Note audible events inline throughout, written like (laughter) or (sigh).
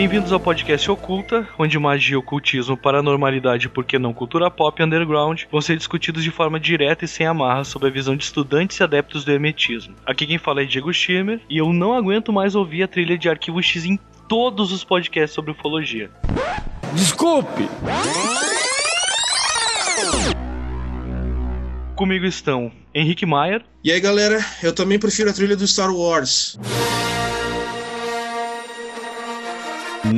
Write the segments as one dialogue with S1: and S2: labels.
S1: Bem-vindos ao podcast Oculta, onde magia, ocultismo, paranormalidade e por que não cultura pop e underground vão ser discutidos de forma direta e sem amarra sob a visão de estudantes e adeptos do hermetismo. Aqui quem fala é Diego Schirmer e eu não aguento mais ouvir a trilha de Arquivo X em todos os podcasts sobre ufologia.
S2: Desculpe!
S1: Comigo estão Henrique Maier.
S3: E aí galera, eu também prefiro a trilha do Star Wars.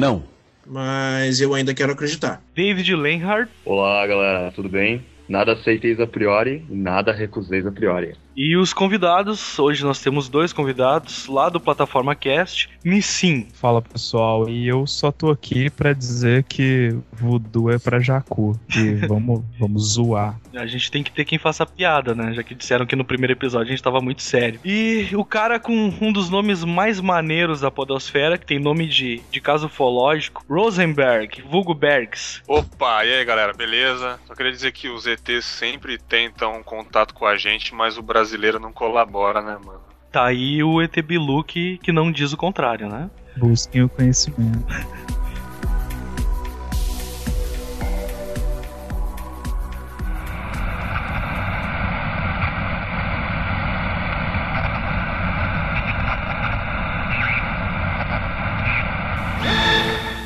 S2: Não.
S3: Mas eu ainda quero acreditar.
S1: David Lenhard.
S4: Olá galera, tudo bem? Nada aceiteis a priori, nada recuseis a priori.
S1: E os convidados, hoje nós temos dois convidados lá do Plataforma Cast, Nissim.
S5: Fala pessoal, e eu só tô aqui pra dizer que voodoo é pra Jacu. E (laughs) vamos, vamos zoar.
S1: A gente tem que ter quem faça piada, né? Já que disseram que no primeiro episódio a gente tava muito sério. E o cara com um dos nomes mais maneiros da Podosfera, que tem nome de, de caso ufológico, Rosenberg, vulgo Bergs.
S6: Opa, e aí galera, beleza? Só queria dizer que os ETs sempre tentam contato com a gente, mas o brasileiro não colabora, né, mano?
S1: Tá aí o ET Bilu que, que não diz o contrário, né?
S5: Busquem o conhecimento. (laughs)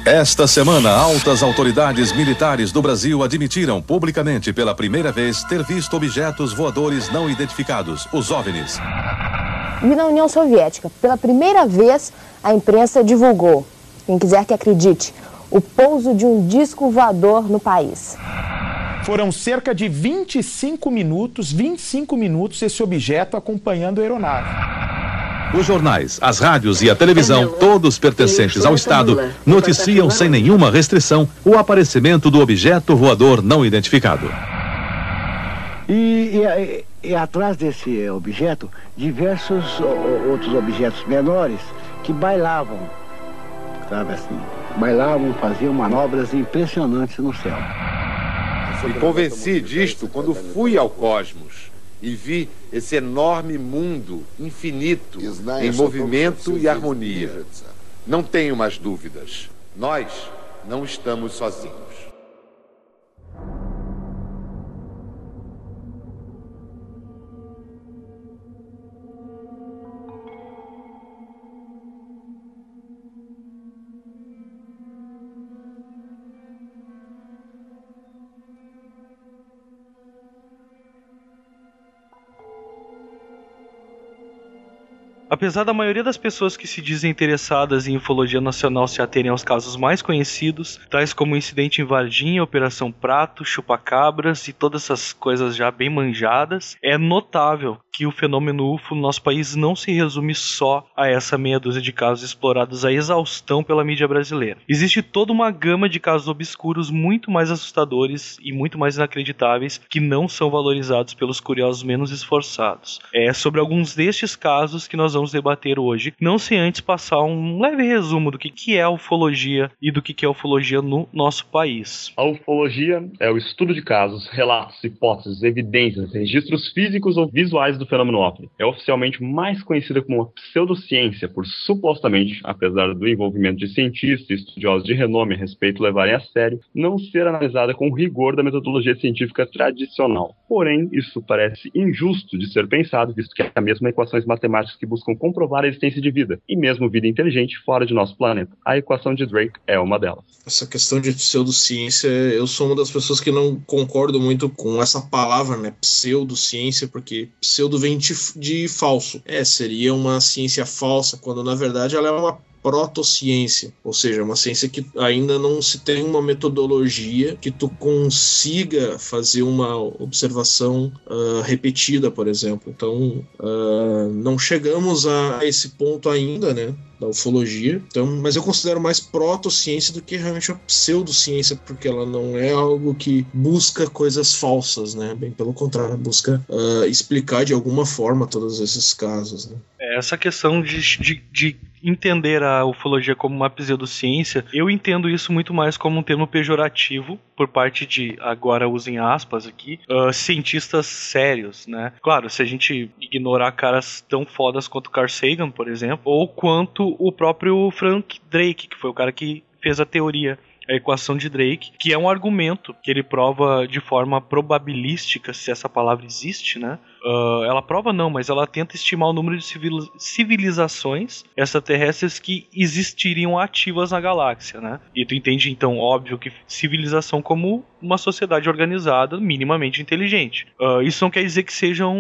S7: Esta semana, altas autoridades militares do Brasil admitiram publicamente pela primeira vez ter visto objetos voadores não identificados, os OVNIs.
S8: E na União Soviética, pela primeira vez, a imprensa divulgou, quem quiser que acredite, o pouso de um disco voador no país.
S9: Foram cerca de 25 minutos, 25 minutos esse objeto acompanhando a aeronave.
S7: Os jornais, as rádios e a televisão, todos pertencentes ao Estado, noticiam sem nenhuma restrição o aparecimento do objeto voador não identificado.
S10: E, e, e atrás desse objeto, diversos outros objetos menores que bailavam, sabe assim? Bailavam, faziam manobras impressionantes no céu.
S11: Me convenci disto quando fui ao cosmos e vi esse enorme mundo infinito em movimento e harmonia. Não tenho mais dúvidas. Nós não estamos sozinhos.
S1: Apesar da maioria das pessoas que se dizem interessadas em ufologia nacional se aterem aos casos mais conhecidos, tais como o incidente em Varginha, Operação Prato, Chupacabras e todas essas coisas já bem manjadas, é notável que o fenômeno UFO no nosso país não se resume só a essa meia dúzia de casos explorados a exaustão pela mídia brasileira. Existe toda uma gama de casos obscuros muito mais assustadores e muito mais inacreditáveis que não são valorizados pelos curiosos menos esforçados. É sobre alguns destes casos que nós vamos debater hoje, não sem antes passar um leve resumo do que, que é a ufologia e do que, que é a ufologia no nosso país.
S4: A ufologia é o estudo de casos, relatos, hipóteses, evidências, registros físicos ou visuais do fenômeno OVNI. É oficialmente mais conhecida como uma pseudociência por supostamente, apesar do envolvimento de cientistas e estudiosos de renome a respeito levarem a sério, não ser analisada com rigor da metodologia científica tradicional. Porém, isso parece injusto de ser pensado, visto que há mesmo equações matemáticas que buscam comprovar a existência de vida, e mesmo vida inteligente fora de nosso planeta. A equação de Drake é uma delas.
S3: Essa questão de pseudociência, eu sou uma das pessoas que não concordo muito com essa palavra, né? Pseudociência, porque pseudo vem de, falso. É, seria uma ciência falsa, quando na verdade ela é uma protociência, ou seja, uma ciência que ainda não se tem uma metodologia que tu consiga fazer uma observação uh, repetida, por exemplo. Então, uh, não chegamos a esse ponto ainda, né? Da ufologia. Então, mas eu considero mais protociência do que realmente a pseudociência, porque ela não é algo que busca coisas falsas, né? Bem pelo contrário, busca uh, explicar de alguma forma todos esses casos. Né?
S1: Essa questão de, de, de entender a ufologia como uma pseudociência, eu entendo isso muito mais como um termo pejorativo por parte de, agora usem aspas aqui, uh, cientistas sérios, né? Claro, se a gente ignorar caras tão fodas quanto Carl Sagan, por exemplo, ou quanto o próprio Frank Drake, que foi o cara que fez a teoria a equação de Drake, que é um argumento que ele prova de forma probabilística, se essa palavra existe, né? Uh, ela prova não, mas ela tenta estimar o número de civil civilizações extraterrestres que existiriam ativas na galáxia, né? E tu entende então, óbvio, que civilização como uma sociedade organizada minimamente inteligente. Uh, isso não quer dizer que sejam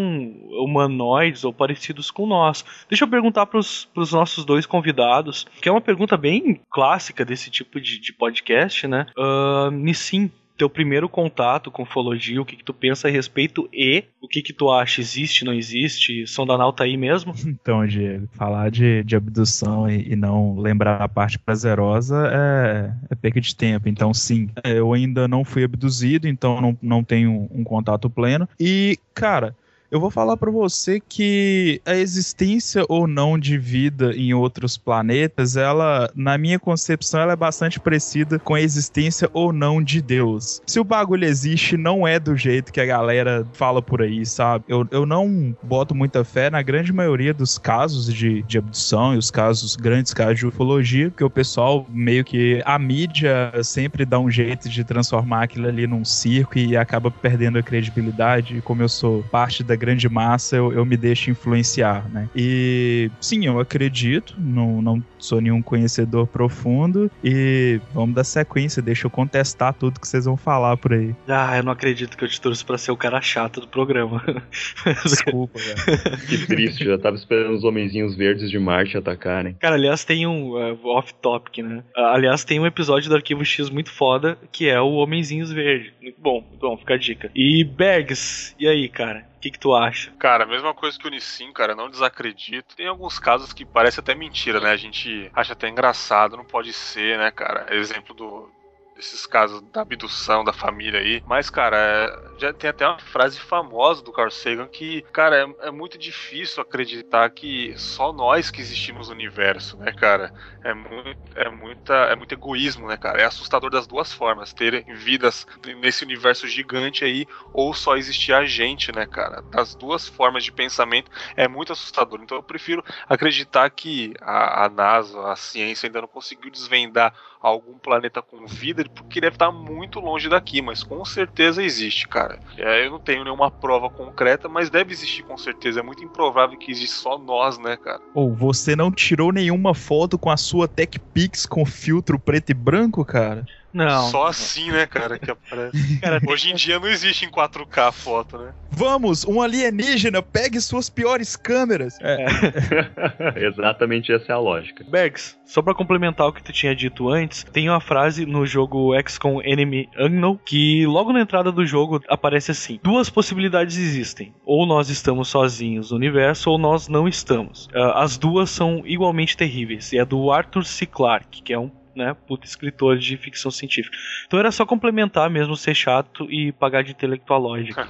S1: humanoides ou parecidos com nós. Deixa eu perguntar para os nossos dois convidados, que é uma pergunta bem clássica desse tipo de, de podcast, né? Uh, Nissim, teu primeiro contato com ufologia, o que, que tu pensa a respeito e o que, que tu acha, existe, não existe? Sondanal tá aí mesmo? (laughs)
S5: Então, Diego, falar de, de abdução e, e não lembrar a parte prazerosa é, é perca de tempo. Então, sim, eu ainda não fui abduzido, então não, não tenho um contato pleno. E, cara, eu vou falar para você que a existência ou não de vida em outros planetas, ela, na minha concepção, ela é bastante parecida com a existência ou não de Deus. Se o bagulho existe, não é do jeito que a galera fala por aí, sabe? Eu, eu não boto muita fé na grande maioria dos casos de, de abdução e os casos, grandes casos de ufologia, porque o pessoal meio que a mídia sempre dá um jeito de transformar aquilo ali num circo e acaba perdendo a credibilidade. E como eu sou parte da grande massa, eu, eu me deixo influenciar, né? E sim, eu acredito, não, não sou nenhum conhecedor profundo e vamos dar sequência, deixa eu contestar tudo que vocês vão falar por aí.
S1: Ah, eu não acredito que eu te trouxe pra ser o cara chato do programa.
S5: Desculpa, (laughs) velho.
S4: Que triste, já tava esperando os homenzinhos verdes de Marte atacarem.
S1: Cara, aliás, tem um uh, off-topic, né? Uh, aliás, tem um episódio do Arquivo X muito foda que é o Homenzinhos Verdes. Muito bom, muito bom, fica a dica. E Bergs, e aí, cara? Que, que tu acha?
S6: Cara, mesma coisa que o Nissim, cara, não desacredito. Tem alguns casos que parece até mentira, né? A gente acha até engraçado, não pode ser, né, cara? Exemplo do, desses casos da abdução da família aí. Mas, cara, é, já tem até uma frase famosa do Carl Sagan que, cara, é, é, muito difícil acreditar que só nós que existimos no universo, né, cara? É muito, é muita, é muito egoísmo, né, cara? É assustador das duas formas, ter vidas nesse universo gigante aí ou só existir a gente, né, cara? Das duas formas de pensamento é muito assustador. Então eu prefiro acreditar que a, a NASA, a ciência ainda não conseguiu desvendar algum planeta com vida, porque deve estar muito longe daqui, mas com certeza existe, cara. É, eu não tenho nenhuma prova concreta, mas deve existir com certeza. É muito improvável que exista só nós, né, cara?
S5: Ou você não tirou nenhuma foto com a sua TechPix com filtro preto e branco, cara?
S1: Não.
S6: Só assim, né, cara, que aparece. (laughs) Cara, Hoje em dia não existe em 4K a foto, né?
S5: Vamos, um alienígena, pegue suas piores câmeras.
S4: É. (laughs) Exatamente essa é a lógica.
S1: Bergs, só pra complementar o que tu tinha dito antes, tem uma frase no jogo XCOM Enemy Unknown que logo na entrada do jogo aparece assim: duas possibilidades existem. Ou nós estamos sozinhos no universo, ou nós não estamos. Uh, as duas são igualmente terríveis. E é do Arthur C. Clarke, que é um né, puta escritor de ficção científica. Então era só complementar mesmo, ser chato e pagar de intelectualógico.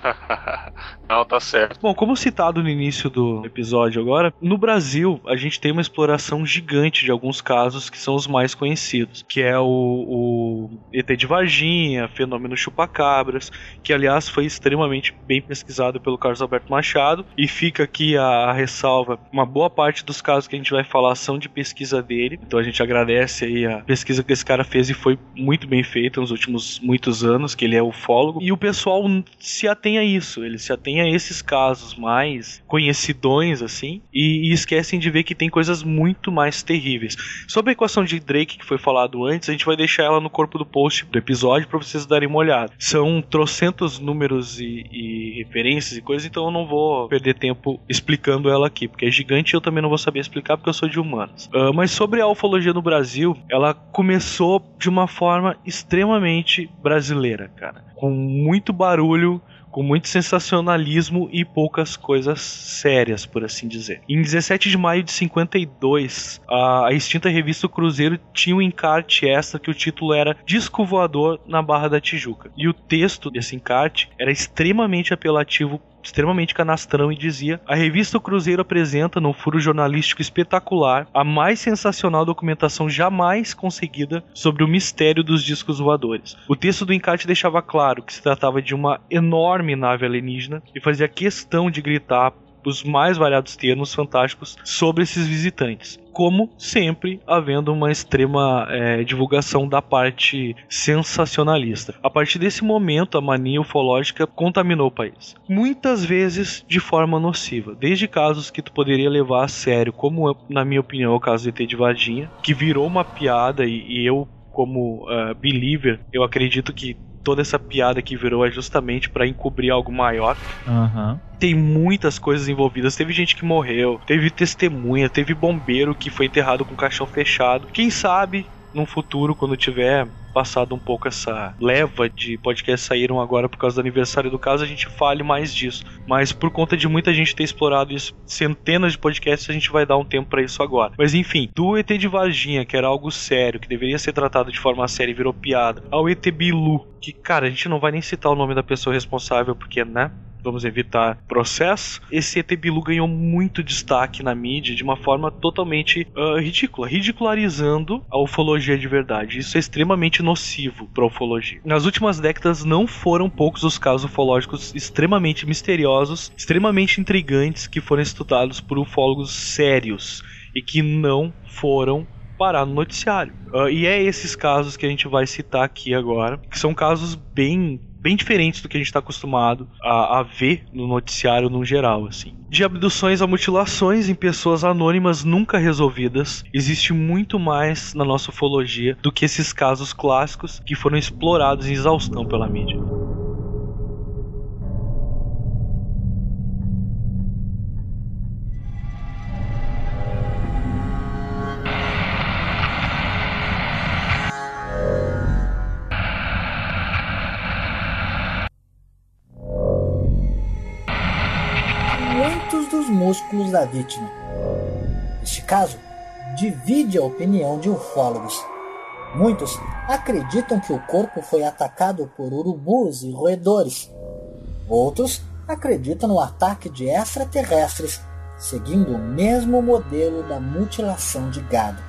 S1: (laughs)
S6: Não, tá certo.
S1: Bom, como citado no início do episódio agora, no Brasil a gente tem uma exploração gigante de alguns casos que são os mais conhecidos, que é o, o ET de Varginha, fenômeno chupacabras, que aliás foi extremamente bem pesquisado pelo Carlos Alberto Machado, e fica aqui a, a ressalva, uma boa parte dos casos que a gente vai falar são de pesquisa dele, então a gente agradece aí a pesquisa pesquisa que esse cara fez e foi muito bem feita nos últimos muitos anos, que ele é ufólogo. E o pessoal se atém a isso, ele se atém a esses casos mais conhecidões, assim, e, e esquecem de ver que tem coisas muito mais terríveis. Sobre a equação de Drake, que foi falado antes, a gente vai deixar ela no corpo do post do episódio para vocês darem uma olhada. São trocentos números e, e referências e coisas, então eu não vou perder tempo explicando ela aqui, porque é gigante e eu também não vou saber explicar porque eu sou de humanas. Uh, mas sobre a ufologia no Brasil, ela começou de uma forma extremamente brasileira, cara. Com muito barulho, com muito sensacionalismo e poucas coisas sérias, por assim dizer. Em 17 de maio de 52, a, extinta revista Cruzeiro tinha um encarte extra que o título era Disco Voador na Barra da Tijuca. E o texto desse encarte era extremamente apelativo extremamente canastrão e dizia: A revista Cruzeiro apresenta, num furo jornalístico espetacular, a mais sensacional documentação jamais conseguida sobre o mistério dos discos voadores. O texto do encarte deixava claro que se tratava de uma enorme nave alienígena e fazia questão de gritar os mais variados termos fantásticos sobre esses visitantes como sempre, havendo uma extrema é, divulgação da parte sensacionalista. A partir desse momento, a mania ufológica contaminou o país. Muitas vezes de forma nociva, desde casos que tu poderia levar a sério, como na minha opinião o caso do ET de Varginha, que virou uma piada e, e eu como uh, believer, eu acredito que toda essa piada que virou é justamente para encobrir algo maior.
S5: Uhum.
S1: Tem muitas coisas envolvidas. Teve gente que morreu, teve testemunha, teve bombeiro que foi enterrado com o caixão fechado. Quem sabe num futuro, quando tiver passado um pouco essa leva de podcasts saíram agora por causa do aniversário do caso, a gente fale mais disso. Mas por conta de muita gente ter explorado isso, centenas de podcasts, a gente vai dar um tempo para isso agora. Mas enfim, do ET de Varginha, que era algo sério, que deveria ser tratado de forma séria e virou piada, ao ET Bilu, que, cara, a gente não vai nem citar o nome da pessoa responsável, porque, né? Vamos evitar processo, esse ET Bilu ganhou muito destaque na mídia de uma forma totalmente uh, ridícula, ridicularizando a ufologia de verdade. Isso é extremamente nocivo para a ufologia. Nas últimas décadas não foram poucos os casos ufológicos extremamente misteriosos, extremamente intrigantes que foram estudados por ufólogos sérios e que não foram parar no noticiário. Uh, e é esses casos que a gente vai citar aqui agora, que são casos bem bem diferentes do que a gente está acostumado a, a, ver no noticiário no geral, assim. De abduções a mutilações em pessoas anônimas nunca resolvidas, existe muito mais na nossa ufologia do que esses casos clássicos que foram explorados em exaustão pela mídia.
S12: Dos músculos da vítima. Este caso divide a opinião de ufólogos. Muitos acreditam que o corpo foi atacado por urubus e roedores. Outros acreditam no ataque de extraterrestres, seguindo o mesmo modelo da mutilação de gado.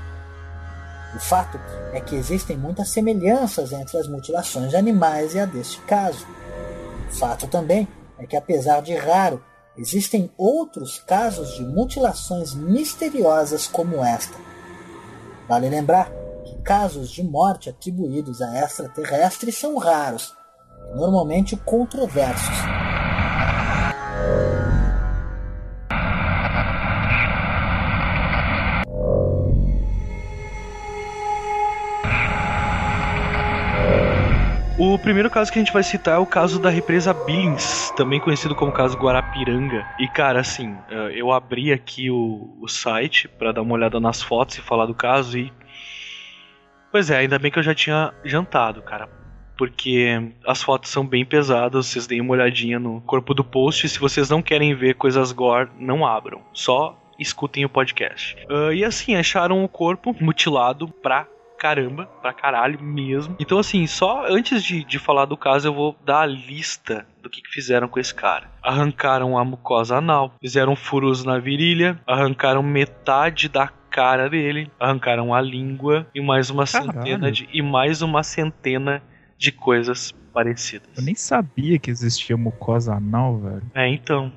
S12: O fato é que existem muitas semelhanças entre as mutilações de animais e a deste caso. O fato também é que, apesar de raro, Existem outros casos de mutilações misteriosas como esta. Vale lembrar que casos de morte atribuídos a extraterrestres são raros, normalmente controversos.
S1: O primeiro caso que a gente vai citar é o caso da represa Billings, também conhecido como caso Guarapiranga. E cara, assim, eh, eu abri aqui o, o site para dar uma olhada nas fotos e falar do caso e. Pois é, ainda bem que eu já tinha jantado, cara. Porque as fotos são bem pesadas, vocês deem uma olhadinha no corpo do post. Se vocês não querem ver coisas gore, não abram. Só escutem o podcast. Uh, e assim, acharam o corpo mutilado pra caramba, pra caralho mesmo. Então, assim, só antes de, de falar do caso, eu vou dar a lista do que, que fizeram com esse cara. Arrancaram a mucosa anal, fizeram furos na virilha, arrancaram metade da cara dele, arrancaram a língua e mais uma Caralho. centena de e mais uma centena de coisas parecidas.
S5: Eu nem sabia que existia mucosa anal, velho.
S1: É, então.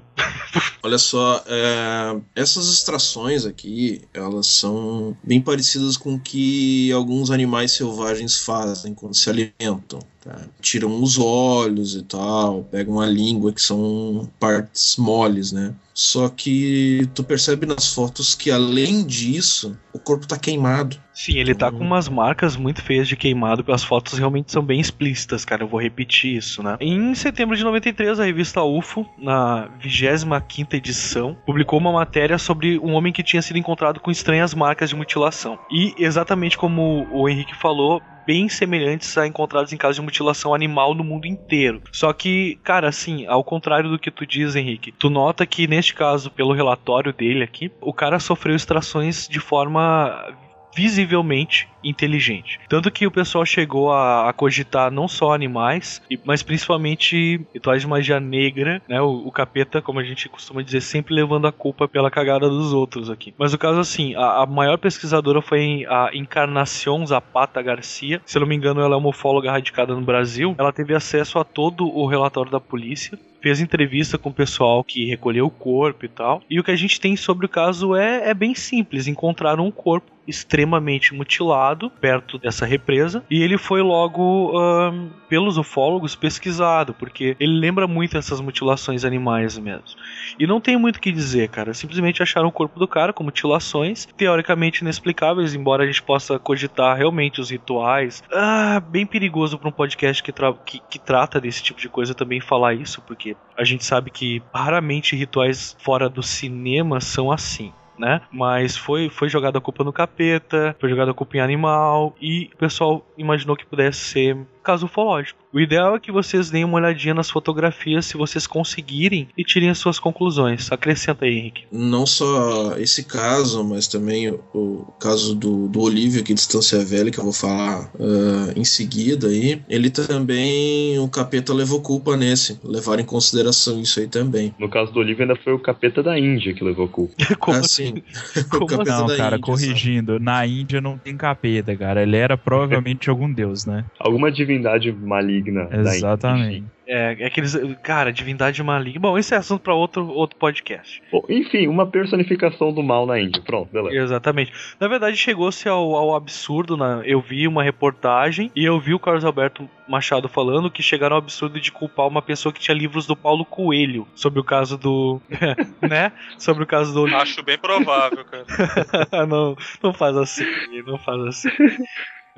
S3: Olha só, é, essas extrações aqui, elas são bem parecidas com o que alguns animais selvagens fazem quando se alimentam. Tá? Tiram os olhos e tal, pegam a língua, que são partes moles, né? Só que tu percebe nas fotos que além disso, o corpo tá queimado.
S1: Sim, ele tá com umas marcas muito feias de queimado, as fotos realmente são bem explícitas, cara. Eu vou repetir isso, né? Em setembro de 93, a revista UFO, na 25 edição, publicou uma matéria sobre um homem que tinha sido encontrado com estranhas marcas de mutilação. E exatamente como o Henrique falou, bem semelhantes a encontrados em casos de mutilação animal no mundo inteiro. Só que, cara, assim, ao contrário do que tu diz, Henrique, tu nota que neste caso, pelo relatório dele aqui, o cara sofreu extrações de forma visivelmente inteligente. Tanto que o pessoal chegou a, a cogitar não só animais, mas principalmente rituais de magia negra, né? O, o, capeta, como a gente costuma dizer, sempre levando a culpa pela cagada dos outros aqui. Mas o caso assim, a, a maior pesquisadora foi a Encarnação Zapata Garcia. Se eu não me engano, ela é uma ufóloga radicada no Brasil. Ela teve acesso a todo o relatório da polícia fez entrevista com o pessoal que recolheu o corpo e tal. E o que a gente tem sobre o caso é, é bem simples: encontraram um corpo extremamente mutilado perto dessa represa e ele foi logo pelos ufólogos pesquisado porque ele lembra muito essas mutilações animais mesmo e não tem muito o que dizer cara simplesmente acharam o corpo do cara com mutilações teoricamente inexplicáveis embora a gente possa cogitar realmente os rituais ah, bem perigoso para um podcast que, tra que, que trata desse tipo de coisa também falar isso porque a gente sabe que raramente rituais fora do cinema são assim né? Mas foi, foi jogada a culpa no capeta, foi jogada a culpa em animal, e o pessoal imaginou que pudesse ser caso ufológico. O ideal é que vocês deem uma olhadinha nas fotografias se vocês conseguirem e tirem as suas conclusões. Acrescenta aí, Henrique.
S3: Não só esse caso, mas também o, caso do, do Olívio aqui de Distância Velha, que eu vou falar uh, em seguida aí. Ele também, o capeta levou culpa nesse. Levaram em consideração isso aí também.
S4: No caso do Olívio, ainda foi o capeta da Índia que levou culpa. (laughs)
S1: Como
S3: ah,
S1: assim?
S3: sim. (laughs)
S5: Como não, cara, Índia, corrigindo. Sabe? Na Índia não tem capeta, cara. Ele era provavelmente algum deus, né?
S4: Alguma divindade maligna
S5: Exatamente.
S1: É, é aqueles. Cara, divindade maligna. Bom, esse é assunto para outro, outro podcast.
S4: Bom, enfim, uma personificação do mal na Índia. Pronto, beleza.
S1: Exatamente. Na verdade, chegou-se ao, ao absurdo. Né? Eu vi uma reportagem e eu vi o Carlos Alberto Machado falando que chegaram ao absurdo de culpar uma pessoa que tinha livros do Paulo Coelho sobre o caso do. (laughs) né? Sobre o caso do.
S6: Acho bem provável, cara. (laughs)
S1: não, não faz assim, não faz assim.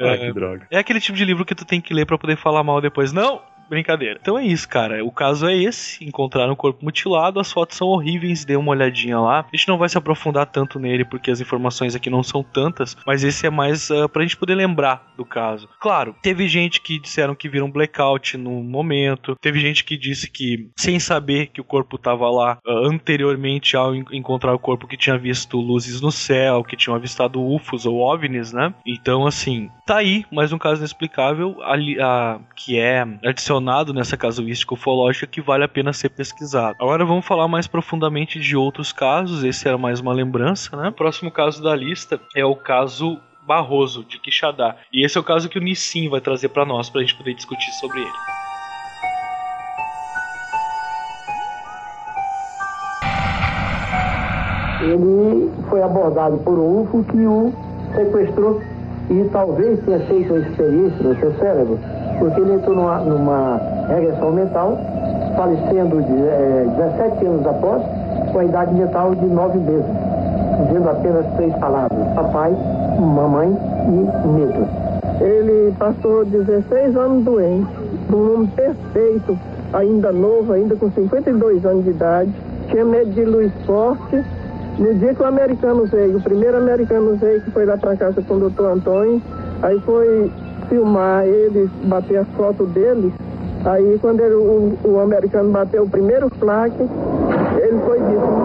S4: Ah, que droga.
S1: É aquele tipo de livro que tu tem que ler para poder falar mal depois. Não, brincadeira. Então é isso, cara. O caso é esse. Encontraram o corpo mutilado, as fotos são horríveis, dê uma olhadinha lá. A gente não vai se aprofundar tanto nele, porque as informações aqui não são tantas, mas esse é mais uh, pra gente poder lembrar do caso. Claro, teve gente que disseram que viram blackout no momento, teve gente que disse que, sem saber que o corpo tava lá uh, anteriormente ao encontrar o corpo, que tinha visto luzes no céu, que tinham avistado UFOs ou OVNIs, né? Então, assim, tá aí mais um caso inexplicável ali, uh, que é adicionado mencionado nessa casuística ufológica que vale a pena ser pesquisado. Agora vamos falar mais profundamente de outros casos, esse era mais uma lembrança, né? O próximo caso da lista é o caso Barroso, de Quixadá. E esse é o caso que o Nissim vai trazer para nós, para a gente poder discutir sobre ele.
S13: Ele foi abordado por um UFO que o sequestrou e talvez tenha feito uma experiência no seu cérebro porque ele entrou numa, numa regressão mental, falecendo de, é, 17 anos após, com a idade mental de 9 meses, dizendo apenas três palavras: papai, mamãe e medo.
S14: Ele passou 16 anos doente, um homem perfeito, ainda novo, ainda com 52 anos de idade, tinha medo de luz forte. No dia que o americano veio, o primeiro americano veio, que foi lá para casa com o doutor Antônio, aí foi filmar ele, bater a foto dele. Aí quando ele, o, o americano bateu o primeiro plaque, ele foi e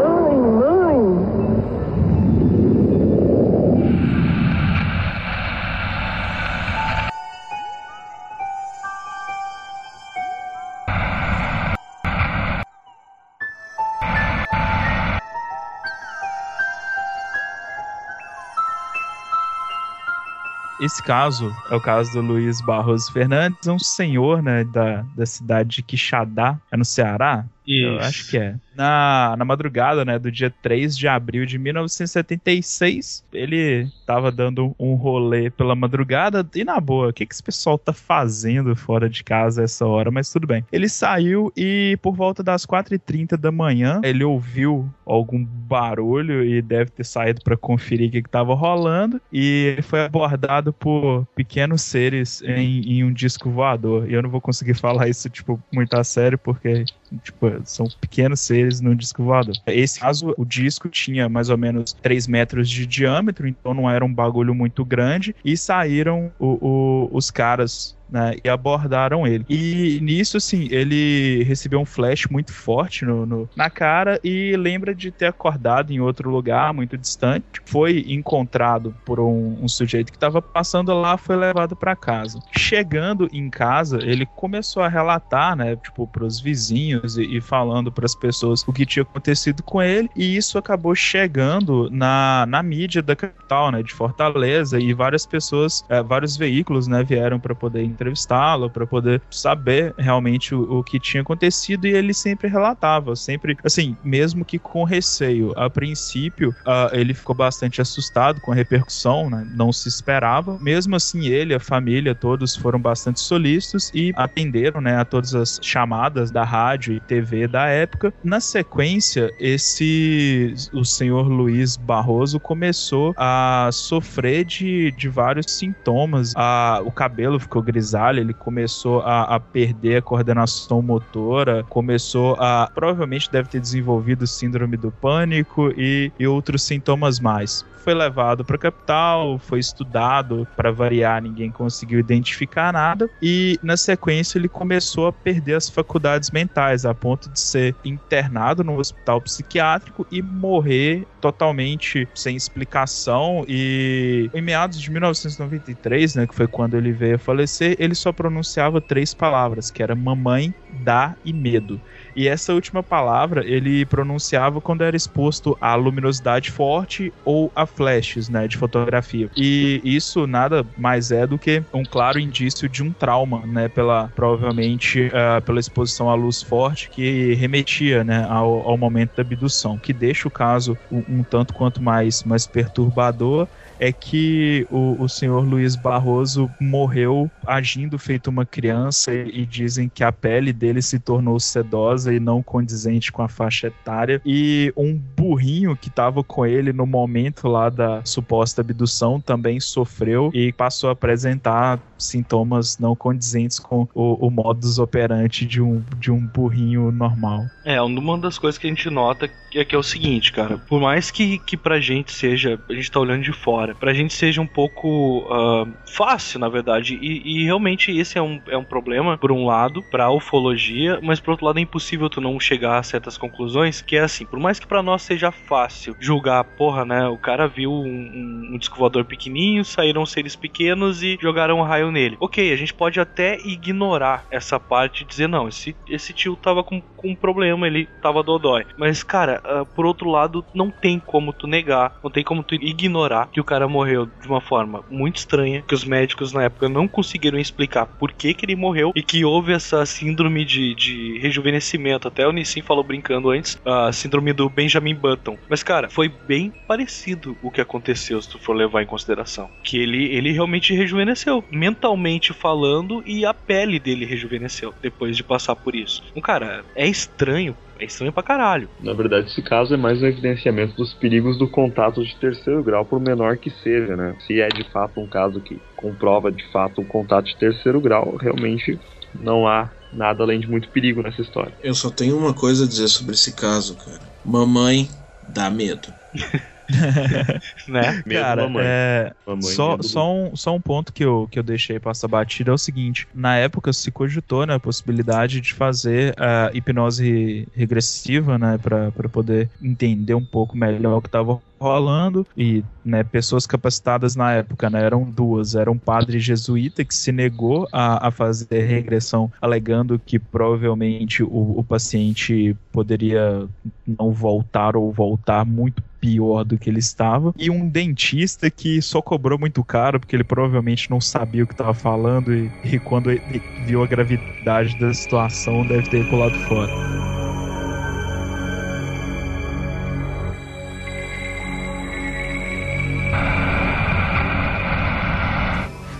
S5: Esse caso é o caso do Luiz Barros Fernandes, é um senhor né, da, da cidade de Quixadá, é no Ceará. Isso. Eu acho que é na, na madrugada, né, do dia 3 de abril de 1976. Ele tava dando um rolê pela madrugada e na boa, o que, que esse pessoal tá fazendo fora de casa essa hora? Mas tudo bem. Ele saiu e por volta das 4h30 da manhã, ele ouviu algum barulho e deve ter saído para conferir o que, que tava rolando e ele foi abordado por pequenos seres em, em um disco voador. E eu não vou conseguir (laughs) falar isso, tipo, muito a sério, porque, tipo, são pequenos seres no disco voador. Esse caso, o disco tinha mais ou menos 3 metros de diâmetro, então não era um bagulho muito grande, e saíram o, o, os caras né, e abordaram ele. E nisso, assim, ele recebeu um flash muito forte no, no, na cara e lembra de ter acordado em outro lugar, muito distante. Foi encontrado por um, um sujeito que estava passando lá, foi levado para casa. Chegando em casa, ele começou a relatar, né, tipo, pros vizinhos e, e falando para as pessoas o que tinha acontecido com ele, e isso acabou chegando na, na mídia da capital, né, de Fortaleza, e várias pessoas, é, vários veículos, né, vieram para poder entrevistá-lo, para poder saber realmente o, o, que tinha acontecido e ele sempre relatava, sempre assim, mesmo que com receio. A princípio, uh, ele ficou bastante assustado com a repercussão, né? não se esperava. Mesmo assim, ele, a família, todos foram bastante solícitos e atenderam né, a todas as chamadas da rádio e TV da época. Na sequência, esse o senhor Luiz Barroso começou a sofrer de, de vários sintomas. A, o cabelo ficou grisalho, ele começou a, a perder a coordenação motora, começou a. Provavelmente deve ter desenvolvido síndrome do pânico e, e outros sintomas mais foi levado para a capital, foi estudado, para variar, ninguém conseguiu identificar nada, e na sequência ele começou a perder as faculdades mentais, a ponto de ser internado no hospital psiquiátrico e morrer totalmente sem explicação. E em meados de 1993, né, que foi quando ele veio a falecer, ele só pronunciava três palavras, que era mamãe, dá e medo. E essa última palavra ele pronunciava quando era exposto à luminosidade forte ou a flashes, né, de fotografia. E isso nada mais é do que um claro indício de um trauma, né, pela provavelmente uh, pela exposição à luz forte que remetia, né, ao, ao momento da abdução, que deixa o caso um, um tanto quanto mais mais perturbador é que o, o senhor Luiz Barroso morreu agindo feito uma criança e, e dizem que a pele dele se tornou sedosa e não condizente com a faixa etária. E um burrinho que estava com ele no momento lá da suposta abdução também sofreu e passou a apresentar sintomas não condizentes com o, o modus operandi de um, de um burrinho normal.
S1: É, uma das coisas que a gente nota é que é o seguinte, cara. Por mais que, que pra gente seja, a gente tá olhando de fora, pra gente seja um pouco uh, fácil, na verdade, e, e, realmente esse é um, é um problema, por um lado, pra ufologia, mas por outro lado é impossível tu não chegar a certas conclusões, que é assim, por mais que para nós seja fácil julgar, porra, né, o cara viu um, um, um pequenininho, saíram seres pequenos e jogaram um raio nele. Ok, a gente pode até ignorar essa parte e dizer, não, esse, esse tio tava com, com um problema, ele tava dodói. Mas, cara, uh, por outro lado, não tem como tu negar, não tem como tu ignorar que o cara morreu de uma forma muito estranha, que os médicos na época não conseguiram explicar por que, que ele morreu e que houve essa síndrome de, de rejuvenescimento. Até o Nissin falou brincando antes, a síndrome do Benjamin Button. Mas, cara, foi bem parecido o que aconteceu, se tu for levar em consideração. Que ele, ele realmente rejuvenesceu, mentalmente falando, e a pele dele rejuvenesceu depois de passar por isso. Um cara, é estranho é estranho pra caralho.
S4: Na verdade, esse caso é mais um evidenciamento dos perigos do contato de terceiro grau, por menor que seja, né? Se é de fato um caso que comprova de fato um contato de terceiro grau, realmente não há nada além de muito perigo nessa história.
S3: Eu só tenho uma coisa a dizer sobre esse caso, cara. Mamãe dá medo. (laughs) (laughs)
S5: né? Cara, é, só, só, um, só um ponto que eu, que eu deixei passar batida é o seguinte: na época se cogitou né, a possibilidade de fazer a hipnose regressiva, né, para poder entender um pouco melhor o que estava rolando. E né, pessoas capacitadas na época né, eram duas. Era um padre jesuíta que se negou a, a fazer regressão alegando que provavelmente o, o paciente poderia não voltar ou voltar muito pior do que ele estava, e um dentista que só cobrou muito caro, porque ele provavelmente não sabia o que estava falando, e, e quando ele viu a gravidade da situação, deve ter pulado fora.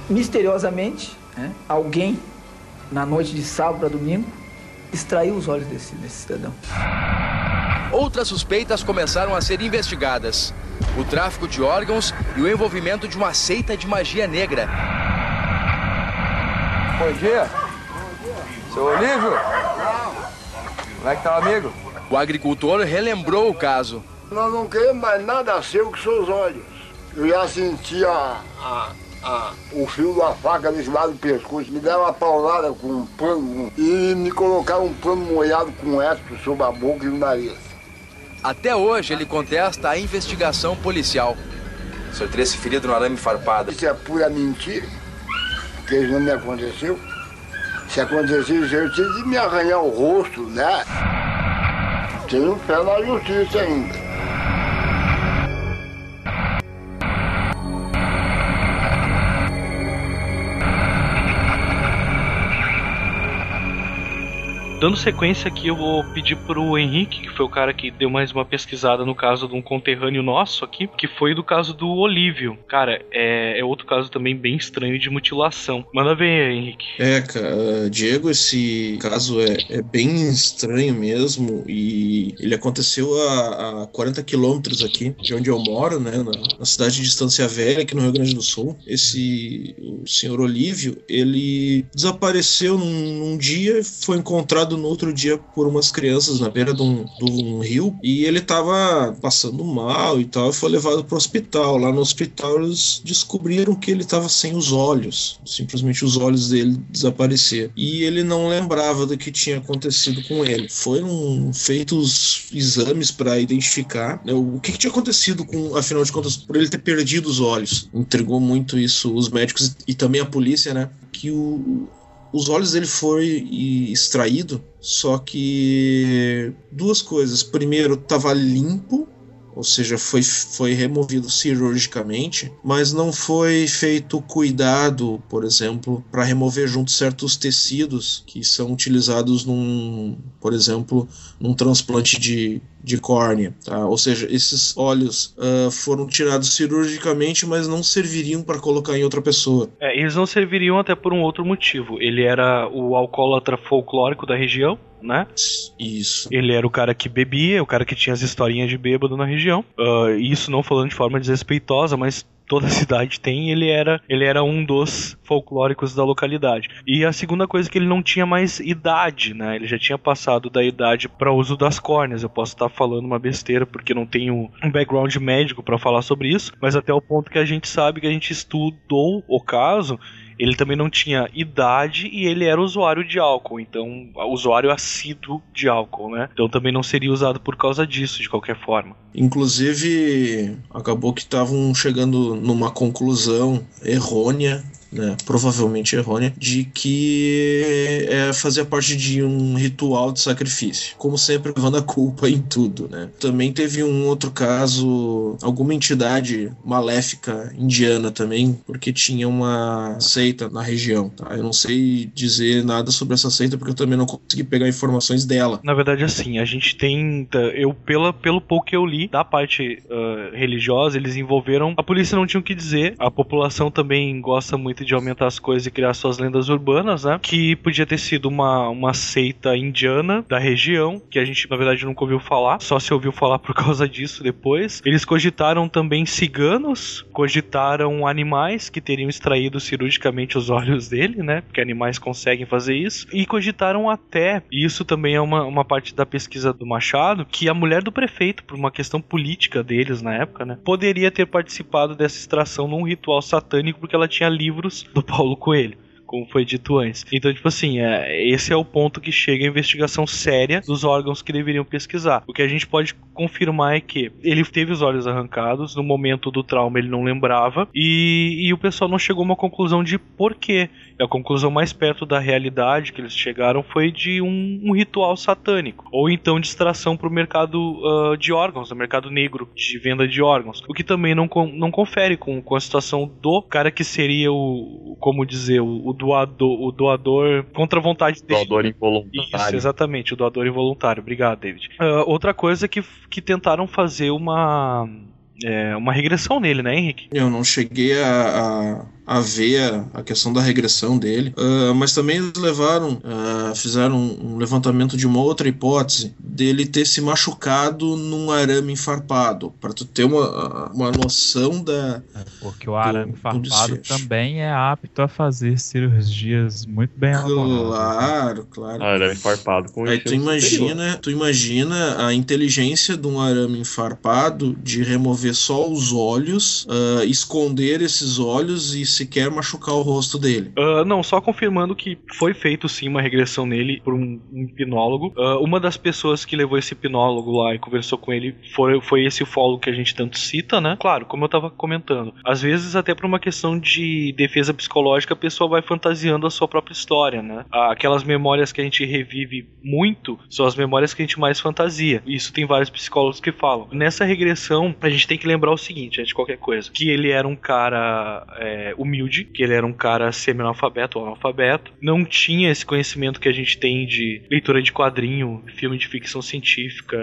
S15: Misteriosamente, né, alguém, na noite de sábado para domingo, extraiu os olhos desse, desse cidadão.
S16: Outras suspeitas começaram a ser investigadas: o tráfico de órgãos e o envolvimento de uma seita de magia negra.
S17: Bom dia. Seu Olívio? Como é que tá o amigo?
S16: O agricultor relembrou o caso.
S18: Nós não queremos mais nada seu que seus olhos. Eu já senti a, a, a, o fio da faca nesse lado do pescoço. Me deram uma paulada com um pano e me colocaram um pano molhado com éster sobre a boca e o nariz.
S16: Até hoje ele contesta a investigação policial.
S17: O senhor teria se ferido no arame farpado.
S18: Isso é pura mentira, porque isso não me aconteceu. Se acontecesse, eu tinha de me arranhar o rosto, né? Tenho pé na justiça ainda.
S1: Dando sequência aqui, eu vou pedir pro Henrique, que foi o cara que deu mais uma pesquisada no caso de um conterrâneo nosso aqui, que foi do caso do Olívio. Cara, é, é outro caso também bem estranho de mutilação. Manda ver, Henrique.
S3: É, cara, Diego, esse caso é, é bem estranho mesmo e ele aconteceu a, a 40 quilômetros aqui de onde eu moro, né, na, na cidade de Estância Velha, aqui no Rio Grande do Sul. Esse o senhor Olívio, ele desapareceu num, num dia, foi encontrado no outro dia por umas crianças na beira de um, de um rio e ele tava passando mal e tal, e foi levado para o hospital. Lá no hospital eles descobriram que ele estava sem os olhos, simplesmente os olhos dele desapareceram. E ele não lembrava do que tinha acontecido com ele. Foram feitos exames para identificar né, o que, que, tinha acontecido com, afinal de contas, por ele ter perdido os olhos. Entregou muito isso os médicos e também a polícia, né? Que o, os olhos dele foi extraído, só que duas coisas. Primeiro, estava limpo ou seja, foi, foi removido cirurgicamente, mas não foi feito cuidado, por exemplo, para remover junto certos tecidos que são utilizados num, por exemplo, num transplante de, de córnea. Tá? Ou seja, esses olhos uh, foram tirados cirurgicamente, mas não serviriam para colocar em outra pessoa.
S1: É, eles não serviriam até por um outro motivo. Ele era o alcoólatra folclórico da região, né?
S3: Isso.
S1: Ele era o cara que bebia, o cara que tinha as historinhas de bêbado na região. Uh, isso não falando de forma desrespeitosa, mas toda a (laughs) cidade tem, ele era, ele era um dos folclóricos da localidade. E a segunda coisa é que ele não tinha mais idade, né? Ele já tinha passado da idade para uso das córneas. Eu posso estar falando uma besteira porque não tenho um background médico para falar sobre isso, mas até o ponto que a gente sabe que a gente estudou o caso, ele também não tinha idade e ele era usuário de álcool, então usuário assíduo de álcool, né? Então também não seria usado por causa disso, de qualquer forma.
S3: Inclusive, acabou que estavam chegando numa conclusão errônea né, provavelmente errônea, de que é, fazia parte de um ritual de sacrifício. Como sempre, levando a culpa em tudo. Né. Também teve um outro caso, alguma entidade maléfica indiana também, porque tinha uma seita na região. Tá? Eu não sei dizer nada sobre essa seita, porque eu também não consegui pegar informações dela.
S1: Na verdade, assim, a gente tem. Eu, pela, pelo pouco que eu li da parte uh, religiosa, eles envolveram. A polícia não tinha o que dizer, a população também gosta muito de aumentar as coisas e criar suas lendas urbanas, né? Que podia ter sido uma, uma seita indiana da região, que a gente na verdade nunca ouviu falar, só se ouviu falar por (laughs) causa disso depois. Eles cogitaram também ciganos, cogitaram animais que teriam extraído cirurgicamente os olhos dele, né? Porque animais conseguem fazer isso. E cogitaram até, e isso também é uma, uma parte da pesquisa do Machado, que a mulher do prefeito, por uma questão política deles na época, né? Poderia ter participado dessa extração num ritual satânico porque ela tinha livros do Paulo Coelho como foi dito antes. Então, tipo assim, é, esse é o ponto que chega a investigação séria dos órgãos que deveriam pesquisar. O que a gente pode confirmar é que ele teve os olhos arrancados, no momento do trauma ele não lembrava, e, e o pessoal não chegou a uma conclusão de porquê. A conclusão mais perto da realidade que eles chegaram foi de um, um ritual satânico, ou então distração para o mercado uh, de órgãos, o mercado negro de venda de órgãos, o que também não, não confere com, com a situação do cara que seria o, como dizer, o, o doador, o doador contra a vontade
S4: dele. Doador involuntário.
S1: Isso, exatamente, o doador involuntário. Obrigado, David. Uh, outra coisa é que, que tentaram fazer uma. É, uma regressão nele, né, Henrique?
S3: Eu não cheguei a, a a ver a, a questão da regressão dele, uh, mas também eles levaram, uh, fizeram um levantamento de uma outra hipótese dele ter se machucado num arame farpado, para tu ter uma, uma noção da.
S5: Porque o arame do, farpado do também é apto a fazer cirurgias muito bem
S3: Claro, claro.
S4: Arame farpado com
S3: Aí tu imagina, tu imagina a inteligência de um arame farpado de remover só os olhos, uh, esconder esses olhos e sequer machucar o rosto dele.
S1: Uh, não, só confirmando que foi feito sim uma regressão nele por um, um hipnólogo. Uh, uma das pessoas que levou esse hipnólogo lá e conversou com ele foi, foi esse ufólogo que a gente tanto cita, né? Claro, como eu tava comentando, às vezes até por uma questão de defesa psicológica a pessoa vai fantasiando a sua própria história, né? Aquelas memórias que a gente revive muito são as memórias que a gente mais fantasia. Isso tem vários psicólogos que falam. Nessa regressão, a gente tem que lembrar o seguinte, antes de qualquer coisa, que ele era um cara é, humilde, que ele era um cara semi-analfabeto ou analfabeto, não tinha esse conhecimento que a gente tem de leitura de quadrinho, filme de ficção científica,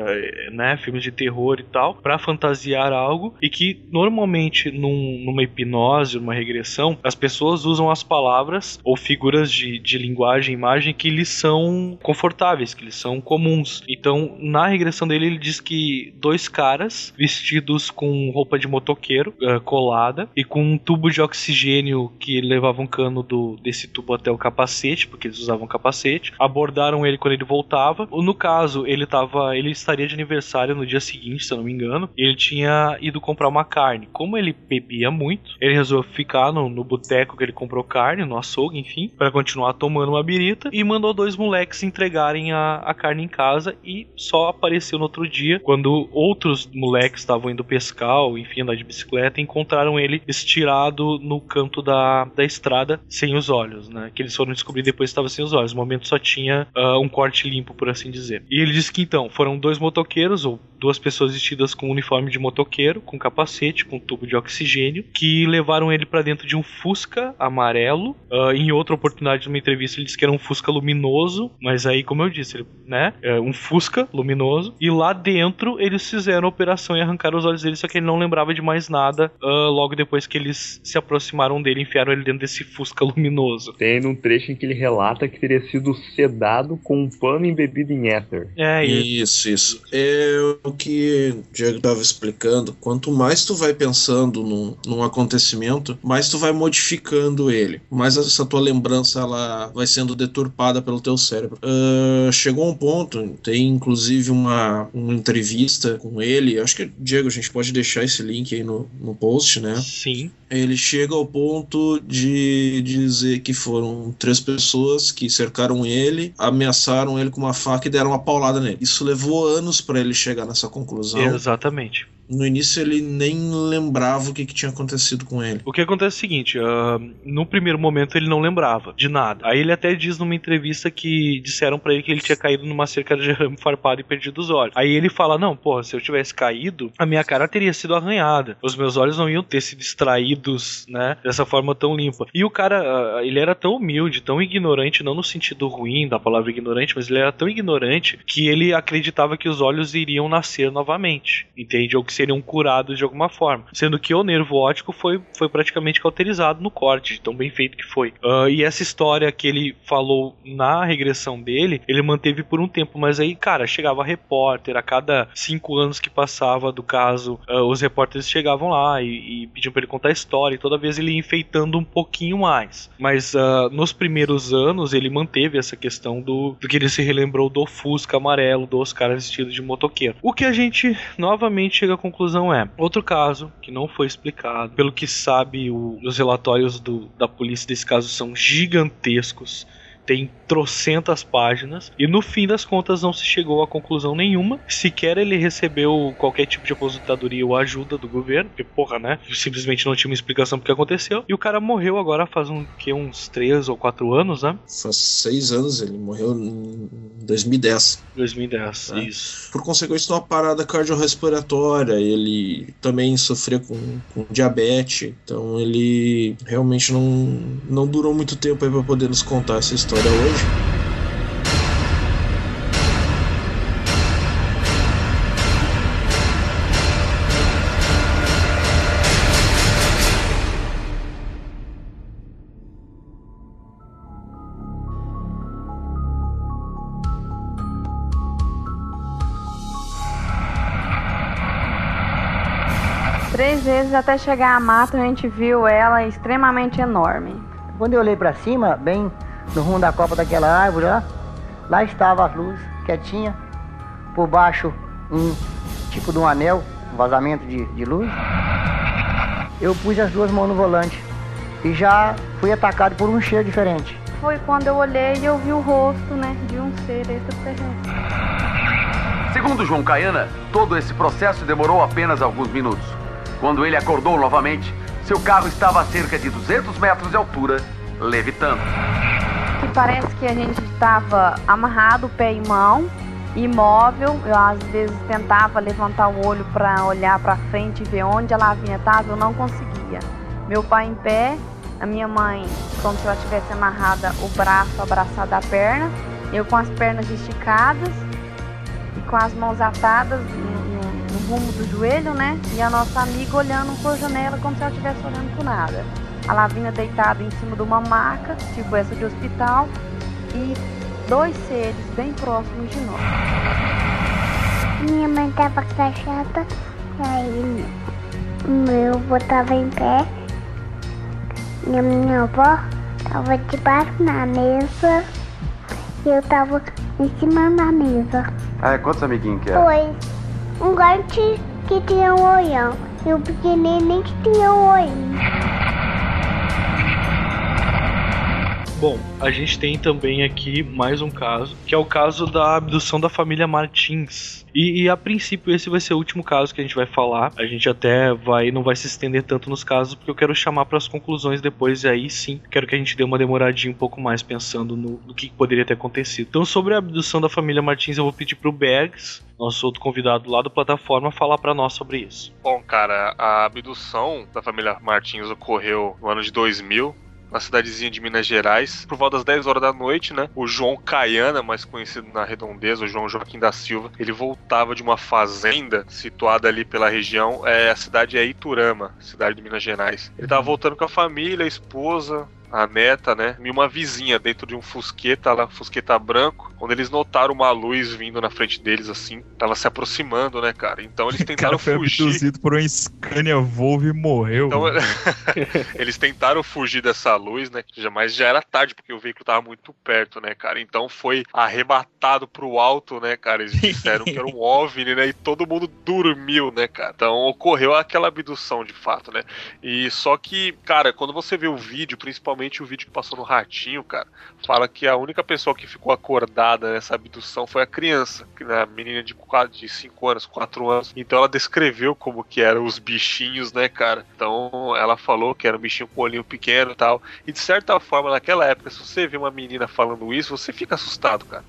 S1: né, filmes de terror e tal, para fantasiar algo e que normalmente num, numa hipnose, numa regressão, as pessoas usam as palavras ou figuras de, de linguagem, imagem que lhes são confortáveis, que lhes são comuns. Então, na regressão dele, ele diz que dois caras vestidos com roupa de motoqueiro uh, colada e com um tubo de oxigênio que levava um cano do, desse tubo até o capacete, porque eles usavam capacete, abordaram ele quando ele voltava. No caso, ele tava, ele estaria de aniversário no dia seguinte, se eu não me engano, ele tinha ido comprar uma carne. Como ele bebia muito, ele resolveu ficar no, no boteco que ele comprou carne, no açougue, enfim, para continuar tomando uma birita e mandou dois moleques entregarem a, a carne em casa e só apareceu no outro dia quando outros moleques estavam indo pescar ou enfim andar de bicicleta e encontraram ele estirado no canto da, da estrada sem os olhos, né? Que eles foram descobrir depois que estava sem os olhos. No momento só tinha uh, um corte limpo, por assim dizer. E ele disse que então foram dois motoqueiros ou duas pessoas vestidas com uniforme de motoqueiro, com capacete, com tubo de oxigênio, que levaram ele para dentro de um Fusca amarelo. Uh, em outra oportunidade, numa entrevista, ele disse que era um Fusca luminoso, mas aí, como eu disse, ele, né, é um Fusca luminoso. E lá dentro eles fizeram a operação e arrancaram os olhos dele, só que ele não lembrava de mais nada. Uh, logo depois que eles se aproximaram dele, enfiaram ele dentro desse Fusca luminoso.
S4: Tem um trecho em que ele relata que teria sido sedado com um pano embebido em éter.
S1: É,
S3: isso, isso. É o que o Diego estava explicando. Quanto mais tu vai pensando num, num acontecimento, mais tu vai modificando ele. Mais essa tua lembrança ela vai sendo deturpada pelo teu cérebro. Uh, chegou um ponto, tem inclusive uma, uma entrevista com ele. Acho que, Diego, a gente pode deixar esse link aí no, no post, né?
S1: Sim.
S3: Ele chega ao ponto de dizer que foram três pessoas que cercaram ele, ameaçaram ele com uma faca e deram uma paulada nele. Isso levou anos para ele chegar nessa conclusão.
S1: Exatamente.
S3: No início ele nem lembrava o que, que tinha acontecido com ele.
S1: O que acontece é o seguinte: uh, no primeiro momento ele não lembrava de nada. Aí ele até diz numa entrevista que disseram para ele que ele tinha caído numa cerca de arame farpado e perdido os olhos. Aí ele fala: Não, porra, se eu tivesse caído, a minha cara teria sido arranhada. Os meus olhos não iam ter sido extraídos, né? Dessa forma tão limpa. E o cara, uh, ele era tão humilde, tão ignorante, não no sentido ruim da palavra ignorante, mas ele era tão ignorante que ele acreditava que os olhos iriam nascer novamente. Entende? Ou que seriam curados de alguma forma. Sendo que o nervo óptico foi, foi praticamente cauterizado no corte, tão bem feito que foi. Uh, e essa história que ele falou na regressão dele, ele manteve por um tempo, mas aí, cara, chegava repórter, a cada cinco anos que passava do caso, uh, os repórteres chegavam lá e, e, pediam pra ele contar a história, e toda vez ele ia enfeitando um pouquinho mais. Mas uh, nos primeiros anos ele manteve essa questão do, do que ele se relembrou do Fusca amarelo, dos caras vestidos de motoqueiro. O que a gente novamente chega conclusão é: outro caso que não foi explicado, pelo que sabe, o, os relatórios do, da polícia desse caso são gigantescos tem trocentas páginas e no fim das contas não se chegou a conclusão nenhuma. Sequer ele recebeu qualquer tipo de aposentadoria ou ajuda do governo, porque porra, né? Simplesmente não tinha uma explicação porque aconteceu. E o cara morreu agora faz um, que, uns 3 ou 4 anos, né?
S3: Faz 6 anos, ele morreu em 2010.
S1: 2010, é. isso.
S3: Por consequência de uma parada cardiorrespiratória, ele também sofria com, com diabetes, então ele realmente não, não durou muito tempo aí pra poder nos contar essa história história hoje.
S19: Três vezes até chegar à mata a gente viu ela extremamente enorme.
S12: Quando eu olhei para cima, bem no rumo da copa daquela árvore lá, lá estava as luzes, quietinha, por baixo um tipo de um anel, um vazamento de, de luz. Eu pus as duas mãos no volante e já fui atacado por um cheiro diferente.
S19: Foi quando eu olhei e eu vi o rosto, né, de um ser extraterrestre.
S16: Segundo João Caiana, todo esse processo demorou apenas alguns minutos. Quando ele acordou novamente, seu carro estava a cerca de 200 metros de altura, levitando
S19: que parece que a gente estava amarrado, pé e mão, imóvel. Eu às vezes tentava levantar o olho para olhar para frente e ver onde a lavinha estava, eu não conseguia. Meu pai em pé, A minha mãe, como se ela tivesse amarrada o braço abraçado à perna, eu com as pernas esticadas e com as mãos atadas no, no, no rumo do joelho, né? E a nossa amiga olhando por janela como se ela estivesse olhando por nada. A Lavínia deitada em cima de uma maca, tipo essa de hospital, e dois seres bem próximos de nós.
S20: Minha mãe tava agachada, aí meu avô tava em pé, e a minha avó tava debaixo na mesa, e eu tava em cima da mesa.
S16: Ah, quantos amiguinhos que é?
S20: Dois. Um grande que tinha um olhão, e o pequenininho que tinha um olhinho.
S1: Bom, a gente tem também aqui mais um caso, que é o caso da abdução da família Martins. E, e, a princípio esse vai ser o último caso que a gente vai falar. A gente até vai não vai se estender tanto nos casos porque eu quero chamar para as conclusões depois e aí sim quero que a gente dê uma demoradinha um pouco mais pensando no, no que poderia ter acontecido. Então sobre a abdução da família Martins eu vou pedir pro Bergs, nosso outro convidado lá do plataforma, falar para nós sobre isso.
S6: Bom, cara, a abdução da família Martins ocorreu no ano de 2000 na cidadezinha de Minas Gerais, por volta das 10 horas da noite, né? O João Caiana, mais conhecido na redondeza, o João Joaquim da Silva, ele voltava de uma fazenda situada ali pela região, é, a cidade é Iturama, cidade de Minas Gerais. Ele tava voltando com a família, a esposa, a neta, né? E uma vizinha dentro de um fusqueta lá, fusqueta branco, quando eles notaram uma luz vindo na frente deles, assim, tava se aproximando, né, cara? Então eles (laughs) tentaram
S5: cara foi
S6: fugir.
S5: abduzido por um Scania Volvo e morreu.
S6: Então, (laughs) eles tentaram fugir dessa luz, né? Mas já era tarde, porque o veículo tava muito perto, né, cara? Então foi arrebatado pro alto, né, cara? Eles disseram que era um (laughs) OVNI, né? E todo mundo dormiu, né, cara? Então ocorreu aquela abdução de fato, né? E só que, cara, quando você vê o vídeo, principalmente o vídeo que passou no Ratinho, cara, fala que a única pessoa que ficou acordada nessa abdução foi a criança, a menina de 5 anos, 4 anos. Então ela descreveu como que eram os bichinhos, né, cara? Então ela falou que era um bichinho com olhinho pequeno e tal. E de certa forma, naquela época, se você vê uma menina falando isso, você fica assustado, cara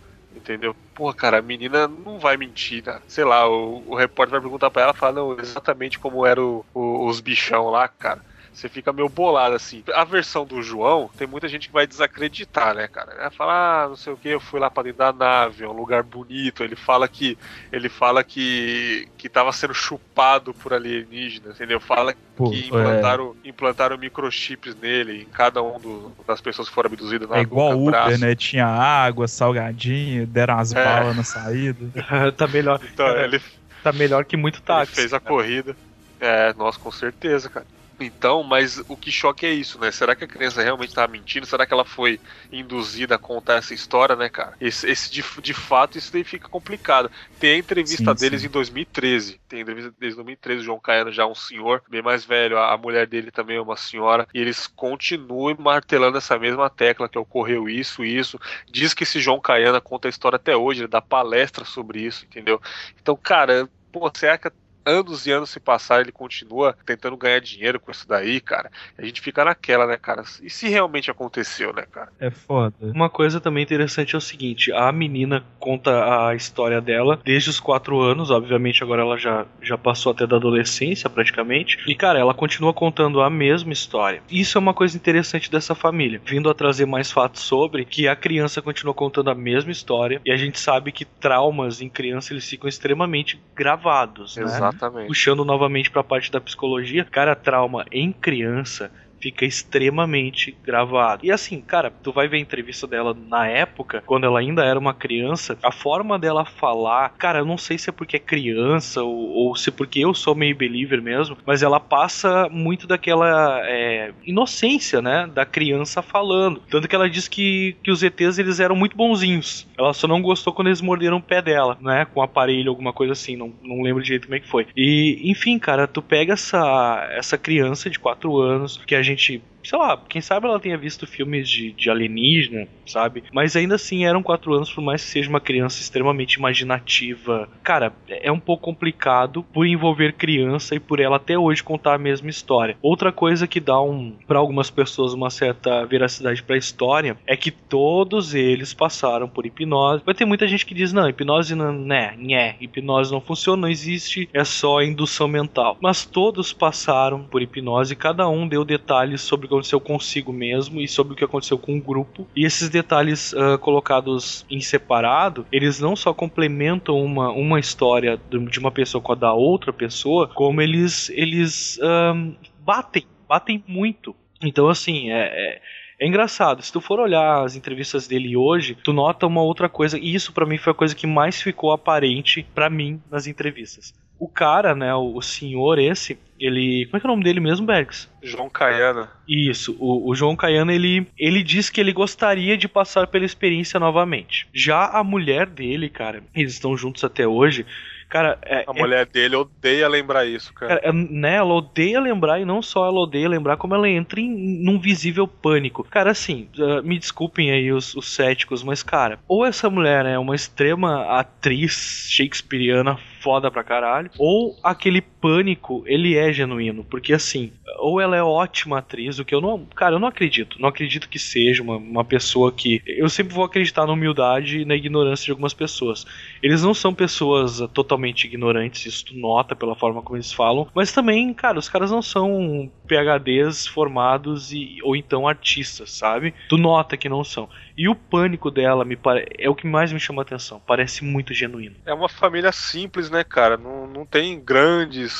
S6: entendeu? Porra, cara, a menina não vai mentir, né? Sei lá, o, o repórter vai perguntar pra ela, fala não, exatamente como eram os bichão lá, cara. Você fica meio bolado assim. A versão do João, tem muita gente que vai desacreditar, né, cara? Vai falar, ah, não sei o que, eu fui lá para dentro da nave, é um lugar bonito. Ele fala que ele fala que que tava sendo chupado por alienígenas, entendeu? Fala
S5: Pô,
S6: que implantaram, é... implantaram microchips nele em cada um do, das pessoas que foram abduzidas na
S5: É igual o Uber, né? Tinha água, salgadinho, deram as
S6: É.
S5: balas na saída. (laughs)
S1: tá melhor.
S6: Então, ele,
S1: Tá melhor que muito
S6: ele
S1: táxi.
S6: fez a corrida. É, nossa, com certeza, cara. Então, mas o que choque é isso, né? Será que a criança realmente estava mentindo? Será que ela foi induzida a contar essa história, né, cara? Esse, esse de, de fato, isso daí fica complicado. Tem a entrevista
S5: Sim,
S6: deles
S5: sim.
S6: em 2013. Tem a entrevista deles em 2013, o João Caiano já é um senhor, bem mais velho, a, a mulher dele também é uma senhora, e eles continuam martelando essa mesma tecla que ocorreu isso, isso. Diz que esse João Caiana conta a história até hoje, ele dá palestra sobre isso, entendeu? Então, cara, pô, será que anos e anos se passar, ele continua tentando ganhar dinheiro com isso daí, cara. A gente fica naquela, né, cara? E se realmente aconteceu, né, cara?
S5: É foda.
S1: Uma coisa também interessante é o seguinte: a menina conta a história dela desde os 4 anos, obviamente agora ela já, já passou até da adolescência praticamente. E cara, ela continua contando a mesma história. Isso é uma coisa interessante dessa família, vindo a trazer mais fatos sobre que a criança continua contando a mesma história e a gente sabe que traumas em criança eles ficam extremamente gravados, né?
S6: Exatamente.
S1: Puxando novamente pra parte da psicologia, cara, trauma em criança fica extremamente gravado. E assim, cara, tu vai ver a entrevista dela na época, quando ela ainda era uma criança, a forma dela falar, cara, eu não sei se é porque é criança ou, ou se é porque eu sou meio believer mesmo, mas ela passa muito daquela é, inocência, né, da criança falando. Tanto que ela diz que, que os ETs eles eram muito bonzinhos. Ela só não gostou quando eles morderam o pé dela, né, com aparelho, alguma coisa assim, não, não lembro direito como é que foi. E, enfim, cara, tu pega essa, essa criança de 4 anos, que a gente think she sei lá, quem sabe ela tenha visto filmes de, de alienígena, sabe? Mas ainda assim eram quatro anos, por mais que seja uma criança extremamente imaginativa. Cara, é um pouco complicado por envolver criança e por ela até hoje contar a mesma história. Outra coisa que dá um para algumas pessoas uma certa veracidade para a história é que todos eles passaram por hipnose. Vai ter muita gente que diz não, hipnose não, né, nhé, hipnose não funciona, não existe, é só indução mental. Mas todos passaram por hipnose cada um deu detalhes sobre aconteceu consigo mesmo e sobre o que aconteceu com o grupo. E esses detalhes uh, colocados em separado, eles não só complementam uma, uma história de uma pessoa com a da outra pessoa, como eles, eles um, batem, batem muito. Então, assim, é, é é engraçado, se tu for olhar as entrevistas dele hoje, tu nota uma outra coisa, e isso para mim foi a coisa que mais ficou aparente para mim nas entrevistas. O cara, né, o, senhor esse, ele. Como é que é o nome dele mesmo, Bergs?
S6: João Caiana.
S1: Isso, o, o, João Caiana, ele, ele diz que ele gostaria de passar pela experiência novamente. Já a mulher dele, cara, eles estão juntos até hoje. Cara, é,
S6: a mulher é... dele odeia lembrar isso, cara. cara
S1: é, né, ela odeia lembrar e não só ela odeia lembrar, como ela entra em num visível pânico. Cara, assim, uh, me desculpem aí os, os céticos, mas, cara, ou essa mulher é uma extrema atriz shakespeariana foda pra caralho, ou aquele pânico, ele é genuíno, porque assim, ou ela é ótima atriz, o que eu não, cara, eu não acredito, não acredito que seja uma, uma pessoa que, eu sempre vou acreditar na humildade e na ignorância de algumas pessoas. Eles não são pessoas totalmente ignorantes, isso tu nota pela forma como eles falam, mas também, cara, os caras não são PhDs formados e, ou então artistas, sabe? Tu nota que não são. E o pânico dela me pare... é o que mais me chama a atenção. Parece muito genuíno.
S6: É uma família simples, né, cara? Não, não tem grandes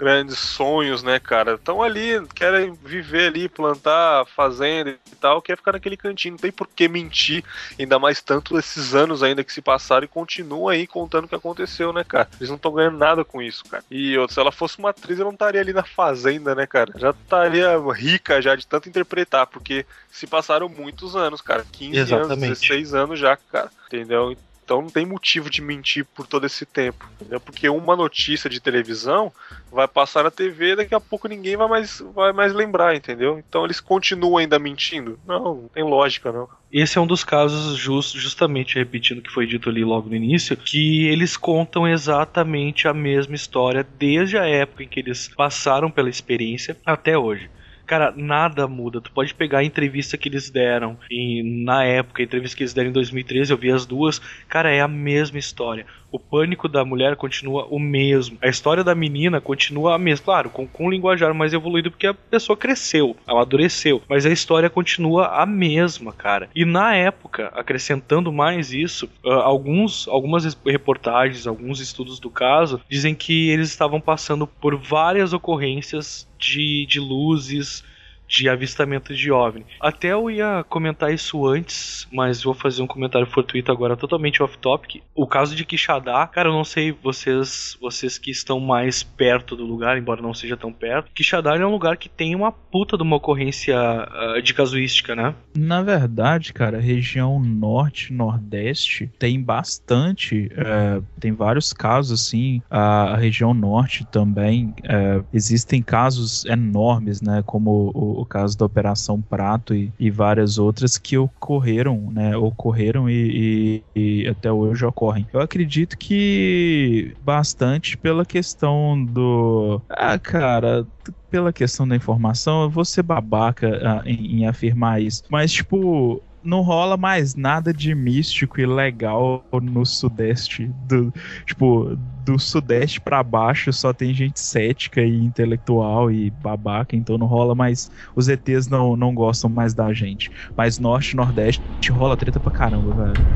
S6: grandes sonhos, né, cara? Estão ali, querem viver ali, plantar fazenda e tal, quer ficar naquele cantinho. Não tem por que mentir, ainda mais tanto esses anos ainda que se passaram e continuam aí contando o que aconteceu, né, cara? Eles não estão ganhando nada com isso, cara. E se ela fosse uma atriz, ela não estaria ali na fazenda, né, cara? Já estaria rica já de tanto interpretar, porque se passaram muitos anos, cara. 15 Exatamente. anos, 16 anos já, cara. Entendeu? Então não tem motivo de mentir por todo esse tempo. Entendeu? Porque uma notícia de televisão vai passar na TV daqui a pouco ninguém vai mais, vai mais lembrar, entendeu? Então eles continuam ainda mentindo? Não, não tem lógica, não.
S1: Esse é um dos casos, just, justamente repetindo o que foi dito ali logo no início, que eles contam exatamente a mesma história desde a época em que eles passaram pela experiência até hoje. Cara, nada muda. Tu pode pegar a entrevista que eles deram em, na época, a entrevista que eles deram em 2013, eu vi as duas. Cara, é a mesma história. O pânico da mulher continua o mesmo. A história da menina continua a mesma. Claro, com, com um linguajar mais evoluído, porque a pessoa cresceu, amadureceu. Mas a história continua a mesma, cara. E na época, acrescentando mais isso, uh, alguns, algumas reportagens, alguns estudos do caso, dizem que eles estavam passando por várias ocorrências de, de luzes, de avistamento de OVNI. Até eu ia comentar isso antes, mas vou fazer um comentário fortuito agora totalmente off-topic. O caso de Quixadá, cara, eu não sei vocês, vocês que estão mais perto do lugar, embora não seja tão perto. Quixadá é um lugar que tem uma puta de uma ocorrência uh, de casuística, né?
S5: Na verdade, cara, região norte, nordeste tem bastante, uh, tem vários casos assim. A, região norte também uh, existem casos enormes, né? Como o o caso da Operação Prato e, e várias outras que ocorreram, né? Ocorreram e, e, e, até hoje ocorrem. Eu acredito que bastante pela questão do. Ah, cara. Pela questão da informação, eu vou ser babaca ah, em, em afirmar isso. Mas, tipo, não rola mais nada de místico e legal no sudeste do tipo do sudeste para baixo só tem gente cética e intelectual e babaca então não rola mais os ETs não não gostam mais da gente. Mas norte nordeste rola treta pra caramba velho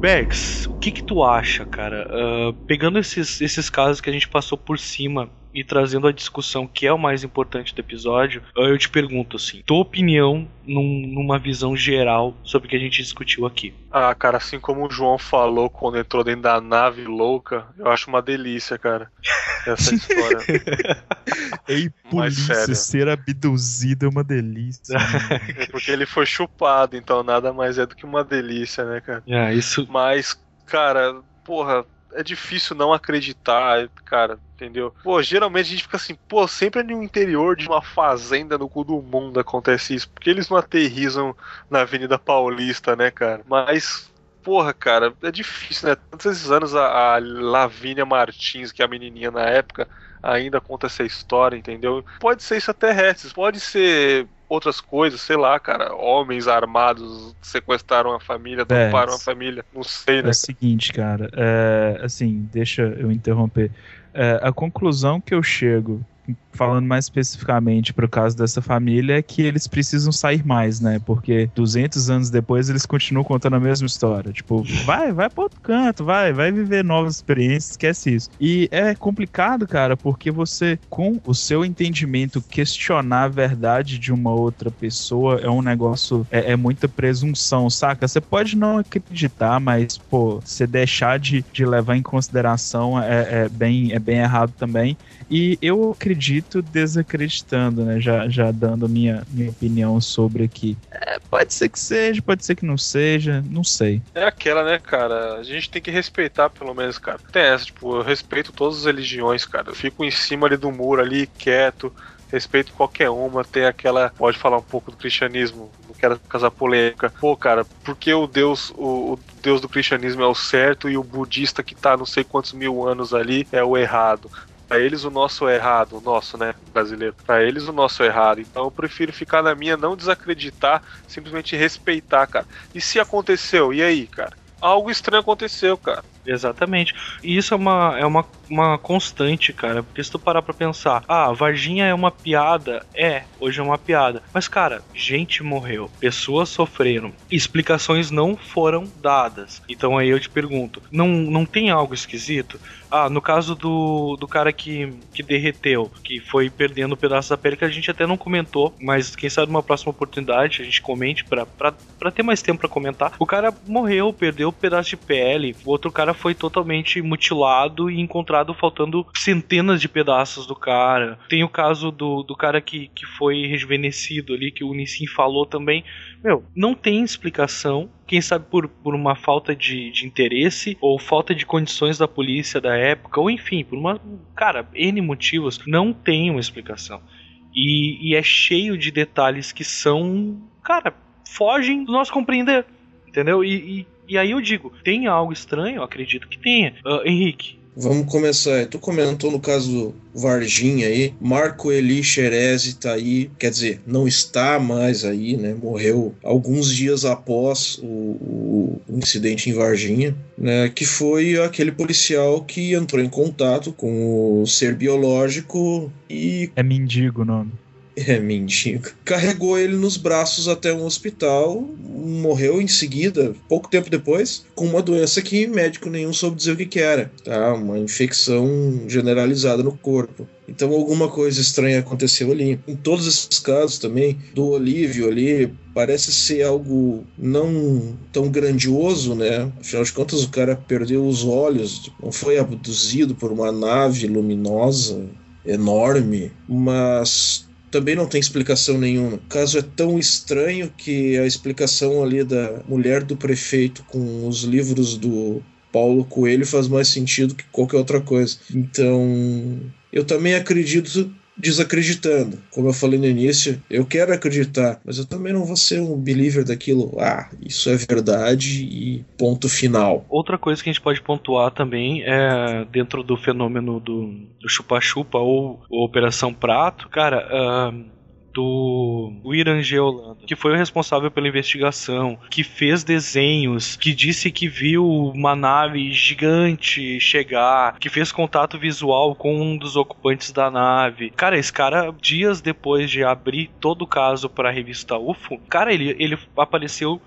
S1: Bex, o que que tu acha, cara? Uh, pegando esses, esses casos que a gente passou por cima e trazendo a discussão que é o mais importante do episódio, eu te pergunto assim, tua opinião num, numa visão geral sobre o que a gente discutiu aqui.
S6: Ah, cara, assim como o João falou quando entrou dentro da nave louca, eu acho uma delícia, cara. Essa história. (laughs)
S5: Ei, polícia, ser abduzido é uma delícia.
S6: é porque ele foi chupado, então nada mais é do que uma delícia, né, cara?
S1: É, isso.
S6: Mas, cara, porra, é difícil não acreditar, cara, entendeu? Pô, geralmente a gente fica assim, pô, sempre no interior de uma fazenda no cu do mundo acontece isso, porque eles não aterrizam na Avenida Paulista, né, cara? Mas porra, cara, é difícil, né? Tantos esses anos a, a Lavínia Martins, que é a menininha na época, ainda conta essa história, entendeu? Pode ser extraterrestres, pode ser outras coisas, sei lá, cara, homens armados sequestraram a família, toparam a família, não sei, né?
S5: É o seguinte, cara, é, assim, deixa eu interromper. É, a conclusão que eu chego falando mais especificamente para o caso dessa família, é que eles precisam sair mais, né? Porque 200 anos depois eles continuam contando a mesma história. Tipo, vai, vai para outro canto, vai, vai viver novas experiências, esquece isso. E é complicado, cara, porque você, com o seu entendimento, questionar a verdade de uma outra pessoa é um negócio, é, é muita presunção, saca? Você pode não acreditar, mas, pô, você deixar de, de levar em consideração é, é, bem, é bem errado também. E eu acredito desacreditando, né? Já, já dando minha, minha opinião sobre aqui. É, pode ser que seja, pode ser que não seja, não sei.
S6: É aquela, né, cara? A gente tem que respeitar, pelo menos, cara. Tem essa, tipo, eu respeito todas as religiões, cara. Eu fico em cima ali do muro ali, quieto respeito qualquer uma, tem aquela. Pode falar um pouco do cristianismo, não quero casar polêmica. Pô, cara, porque o Deus, o, o, Deus do cristianismo é o certo e o budista que tá não sei quantos mil anos ali é o errado? Para eles o nosso é errado, o nosso, né, brasileiro. Para eles o nosso é errado. Então eu prefiro ficar na minha, não desacreditar, simplesmente respeitar, cara. E se aconteceu, e aí, cara? Algo estranho aconteceu, cara.
S1: Exatamente. E isso é uma, é uma, uma constante, cara. Porque se tu parar pra pensar, ah, Varginha é uma piada. É, hoje é uma piada. Mas, cara, gente morreu, pessoas sofreram, explicações não foram dadas. Então aí eu te pergunto, não, não tem algo esquisito? Ah, no caso do, do cara que, que derreteu, que foi perdendo um pedaço da pele, que a gente até não comentou, mas quem sabe numa próxima oportunidade a gente comente pra, ter mais tempo para comentar. O cara morreu, perdeu um pedaço de pele, o outro cara foi totalmente mutilado e encontrado faltando centenas de pedaços do cara. Tem o caso do, do cara que, que foi rejuvenescido ali, que o Nissin falou também. Meu, não tem explicação. Quem sabe por, por uma falta de, de interesse ou falta de condições da polícia da época, ou enfim, por uma. Cara, N motivos, não tem uma explicação. E, e é cheio de detalhes que são. Cara, fogem do nosso compreender. Entendeu? E, e, e, aí eu digo, tem algo estranho? Eu acredito que tenha. Uh, Henrique,
S3: Vamos começar. Tu comentou no caso do Varginha aí, Marco Eli Xerezi tá aí, quer dizer, não está mais aí, né? Morreu alguns dias após o, o incidente em Varginha, né? Que foi aquele policial que entrou em contato com o ser biológico e.
S5: É mendigo o nome.
S3: É, mendigo. Carregou ele nos braços até um hospital, morreu em seguida, pouco tempo depois, com uma doença que médico nenhum soube dizer o que, que era, tá? Uma infecção generalizada no corpo. Então alguma coisa estranha aconteceu ali. Em todos esses casos também, do Olívio ali, parece ser algo não tão grandioso, né? Afinal de contas, o cara perdeu os olhos, não foi abduzido por uma nave luminosa enorme, mas também não tem explicação nenhuma. O caso é tão estranho que a explicação ali da mulher do prefeito com os livros do Paulo Coelho faz mais sentido que qualquer outra coisa. Então, eu também acredito desacreditando. Como eu falei no início, eu quero acreditar, mas eu também não vou ser um believer daquilo. Ah, isso é verdade e ponto final.
S1: Outra coisa que a gente pode pontuar também é dentro do fenômeno do chupa-chupa ou, ou, Operação Prato, cara. Uh do Irangê Holanda, que foi o responsável pela investigação, que fez desenhos, que disse que viu uma nave gigante chegar, que fez contato visual com um dos ocupantes da nave. Cara, esse cara, dias depois de abrir todo o caso para a revista UFO, cara, ele, ele apareceu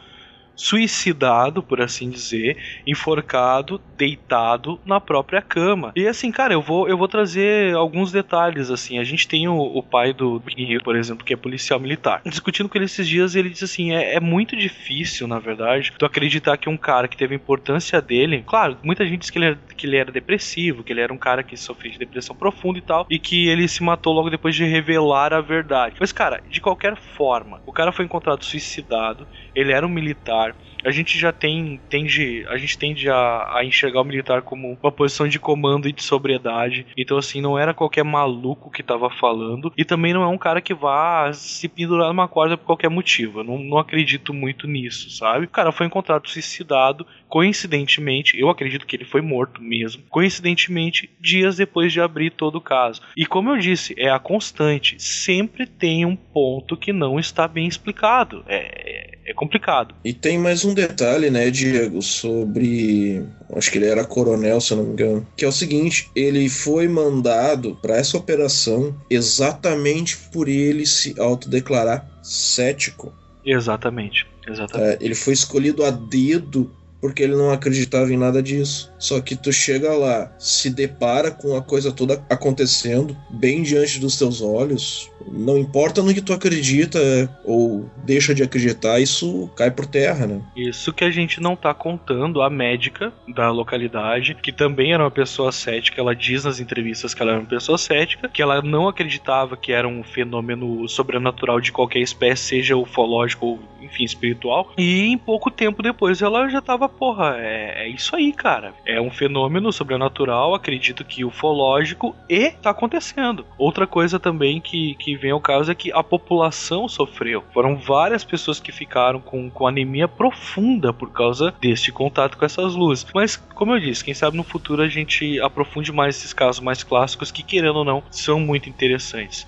S1: suicidado, por assim dizer, enforcado, deitado na própria cama. E assim, cara, eu vou, eu vou trazer alguns detalhes assim. A gente tem o, o pai do Big por exemplo, que é policial militar. Discutindo com ele esses dias, ele disse assim: é, é, muito difícil, na verdade, tu acreditar que um cara que teve a importância dele. Claro, muita gente diz que ele, era, que ele era depressivo, que ele era um cara que sofria de depressão profunda e tal, e que ele se matou logo depois de revelar a verdade. Mas, cara, de qualquer forma, o cara foi encontrado suicidado, ele era um militar. A gente já tem tende a gente tende a, a, enxergar o militar como uma posição de comando e de sobriedade. Então assim não era qualquer maluco que tava falando. E também não é um cara que vá se pendurar numa corda por qualquer motivo. Eu não, não acredito muito nisso sabe? O cara foi encontrado suicidado coincidentemente eu acredito que ele foi morto mesmo coincidentemente dias depois de abrir todo o caso e como eu disse é a constante sempre tem um ponto que não está bem explicado é, é complicado
S3: e tem mais um detalhe, né, Diego, sobre. Acho que ele era coronel, se eu não me engano. Que é o seguinte: ele foi mandado para essa operação exatamente por ele se autodeclarar cético.
S1: Exatamente, exatamente.
S3: É, ele foi escolhido a dedo porque ele não acreditava em nada disso. Só que tu chega lá, se depara com a coisa toda acontecendo bem diante dos teus olhos, não importa no que tu acredita ou deixa de acreditar, isso cai por terra, né?
S1: Isso que a gente não tá contando a médica da localidade, que também era uma pessoa cética, ela diz nas entrevistas que ela era uma pessoa cética, que ela não acreditava que era um fenômeno sobrenatural de qualquer espécie, seja ufológico ou, enfim, espiritual. E em pouco tempo depois ela já tava, porra, é, é isso aí, cara. É um fenômeno sobrenatural, acredito que ufológico, e tá acontecendo. Outra coisa também que, que vem ao caso é que a população sofreu. Foram várias pessoas que ficaram com, com anemia profunda por causa deste contato com essas luzes. Mas, como eu disse, quem sabe no futuro a gente aprofunde mais esses casos mais clássicos que, querendo ou não, são muito interessantes.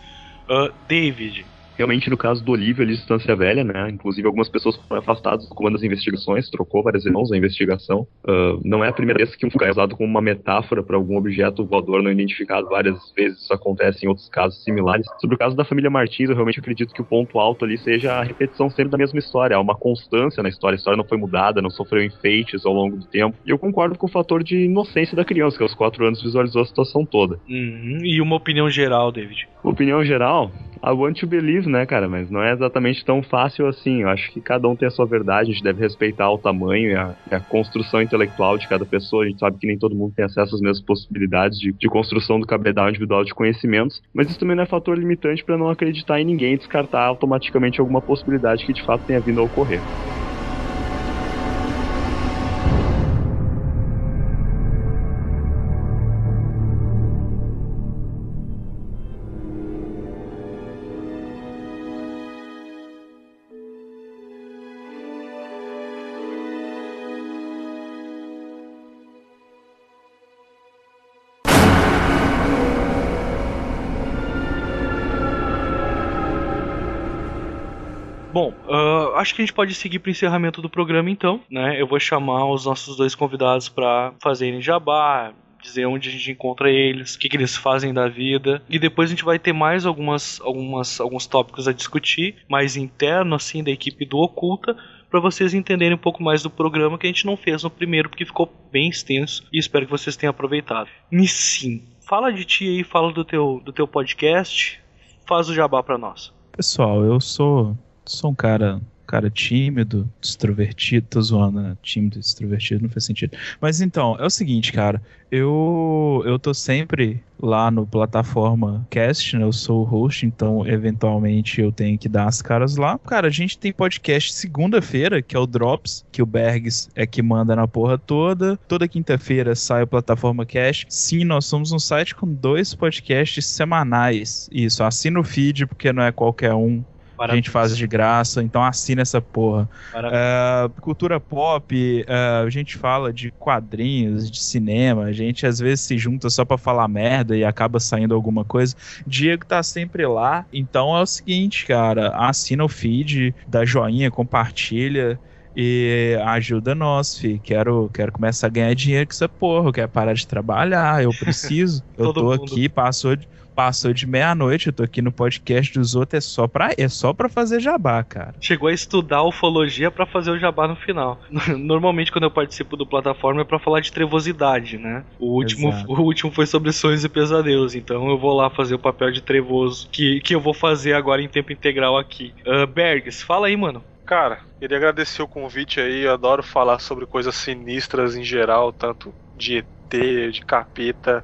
S1: Uh, David,
S4: Realmente, no caso do Olívio, ali, distância velha, né? Inclusive, algumas pessoas foram afastadas do comando das investigações, trocou várias irmãos na investigação. Uh, não é a primeira vez que um é usado como uma metáfora para algum objeto voador não identificado. Várias vezes isso acontece em outros casos similares. Sobre o caso da família Martins, eu realmente acredito que o ponto alto ali seja a repetição sempre da mesma história. Há uma constância na história. A história não foi mudada, não sofreu enfeites ao longo do tempo. E eu concordo com o fator de inocência da criança, que aos quatro anos visualizou a situação toda.
S1: Uhum. E uma opinião geral, David?
S4: Opinião geral? I want to believe, né, cara? Mas não é exatamente tão fácil assim. Eu acho que cada um tem a sua verdade, a gente deve respeitar o tamanho e a, a construção intelectual de cada pessoa. A gente sabe que nem todo mundo tem acesso às mesmas possibilidades de, de construção do cabedal individual de conhecimentos, mas isso também não é fator limitante para não acreditar em ninguém e descartar automaticamente alguma possibilidade que de fato tenha vindo a ocorrer.
S1: Acho que a gente pode seguir para o encerramento do programa então, né? Eu vou chamar os nossos dois convidados para fazerem jabá, dizer onde a gente encontra eles, o que, que, eles fazem da vida. E depois a gente vai ter mais algumas, algumas, alguns tópicos a discutir, mais interno, assim, da equipe do Oculta, para vocês entenderem um pouco mais do programa que a gente não fez no primeiro, porque ficou bem extenso e espero que vocês tenham aproveitado. Nissim, fala de ti aí, fala do teu, do teu podcast, faz o jabá para nós.
S5: Pessoal, eu sou sou um cara cara tímido, extrovertido, tô zoando, né? Tímido, extrovertido, não faz sentido. Mas então, é o seguinte, cara, eu eu tô sempre lá no plataforma cast, né? Eu sou o host, então eventualmente eu tenho que dar as caras lá. Cara, a gente tem podcast segunda-feira, que é o Drops, que o Bergs é que manda na porra toda. Toda quinta-feira sai o plataforma cast. Sim, nós somos um site com dois podcasts semanais. Isso, assina o feed, porque não é qualquer um A gente faz de graça, então assina essa porra. Uh, cultura pop, uh, a gente fala de quadrinhos, de cinema, a gente às vezes se junta só pra falar merda e acaba saindo alguma coisa. Diego tá sempre lá, então é o seguinte, cara, assina o feed, dá joinha, compartilha e ajuda nós, fi. Quero, quero começar a ganhar dinheiro com essa porra. Eu quero parar de trabalhar, eu (laughs) preciso. eu tô mundo. aqui, passou de, passou de meia-noite, eu tô aqui no podcast dos outros, é só pra, é só pra fazer jabá, cara.
S1: Chegou a estudar ufologia para fazer o jabá no final. (laughs) Normalmente, quando eu participo do plataforma, é pra falar de trevosidade, né? O último, (laughs) o último foi sobre sonhos e pesadelos, então eu vou lá fazer o papel de trevoso, que, que eu vou fazer agora em tempo integral aqui. Uh, Bergs, fala aí, mano.
S6: Cara, queria agradecer o convite aí, eu adoro falar sobre coisas sinistras em geral, tanto de ET, de capeta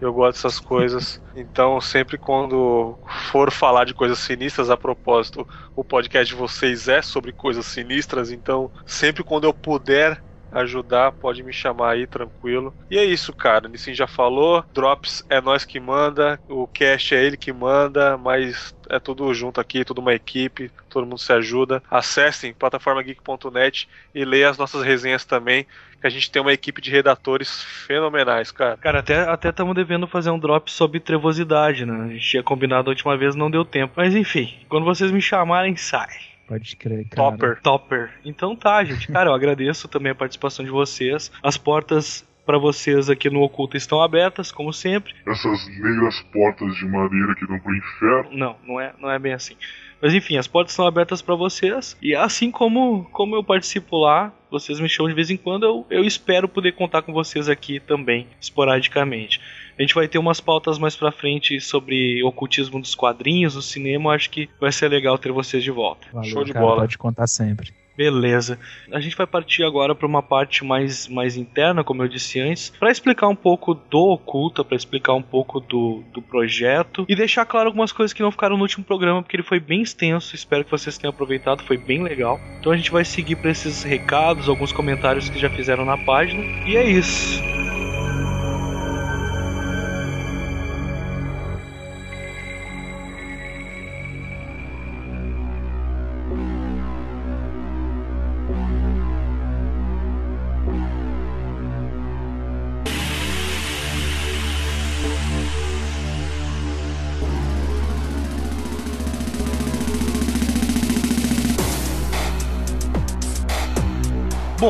S6: Eu gosto dessas coisas. Então, sempre quando for falar de coisas sinistras, a propósito, o podcast de vocês é sobre coisas sinistras. Então, sempre quando eu puder ajudar, pode me chamar aí, tranquilo. E é isso, cara. Nissin já falou. Drops é nós que manda. O cast é ele que manda, mas é tudo junto aqui, tudo uma equipe, todo mundo se ajuda. Acessem plataformageek.net e leiam as nossas resenhas também, que a gente tem uma equipe de redatores fenomenais, cara.
S1: Cara, até até estamos devendo fazer um drop sobre trevosidade, né? A gente tinha combinado a última vez, não deu tempo. Mas enfim, quando vocês me chamarem, sai.
S5: Pode crer, cara.
S1: Topper. Topper. Então tá, gente. Cara, eu (laughs) agradeço também a participação de vocês. As portas para vocês aqui no Oculto estão abertas, como sempre.
S21: Essas negras portas de madeira que dão pro inferno.
S1: Não, não é, não é bem assim. Mas enfim, as portas estão abertas para vocês. E assim como, como eu participo lá, vocês me chamam de vez em quando, eu, eu espero poder contar com vocês aqui também, esporadicamente. A gente vai ter umas pautas mais pra frente sobre ocultismo dos quadrinhos, do cinema. Acho que vai ser legal ter vocês de volta.
S5: Valeu,
S1: Show de
S5: cara,
S1: bola.
S5: Pode contar sempre.
S1: Beleza. A gente vai partir agora para uma parte mais, mais interna, como eu disse antes, para explicar um pouco do Oculta, para explicar um pouco do, do projeto e deixar claro algumas coisas que não ficaram no último programa, porque ele foi bem extenso. Espero que vocês tenham aproveitado, foi bem legal. Então a gente vai seguir para esses recados, alguns comentários que já fizeram na página. E é isso.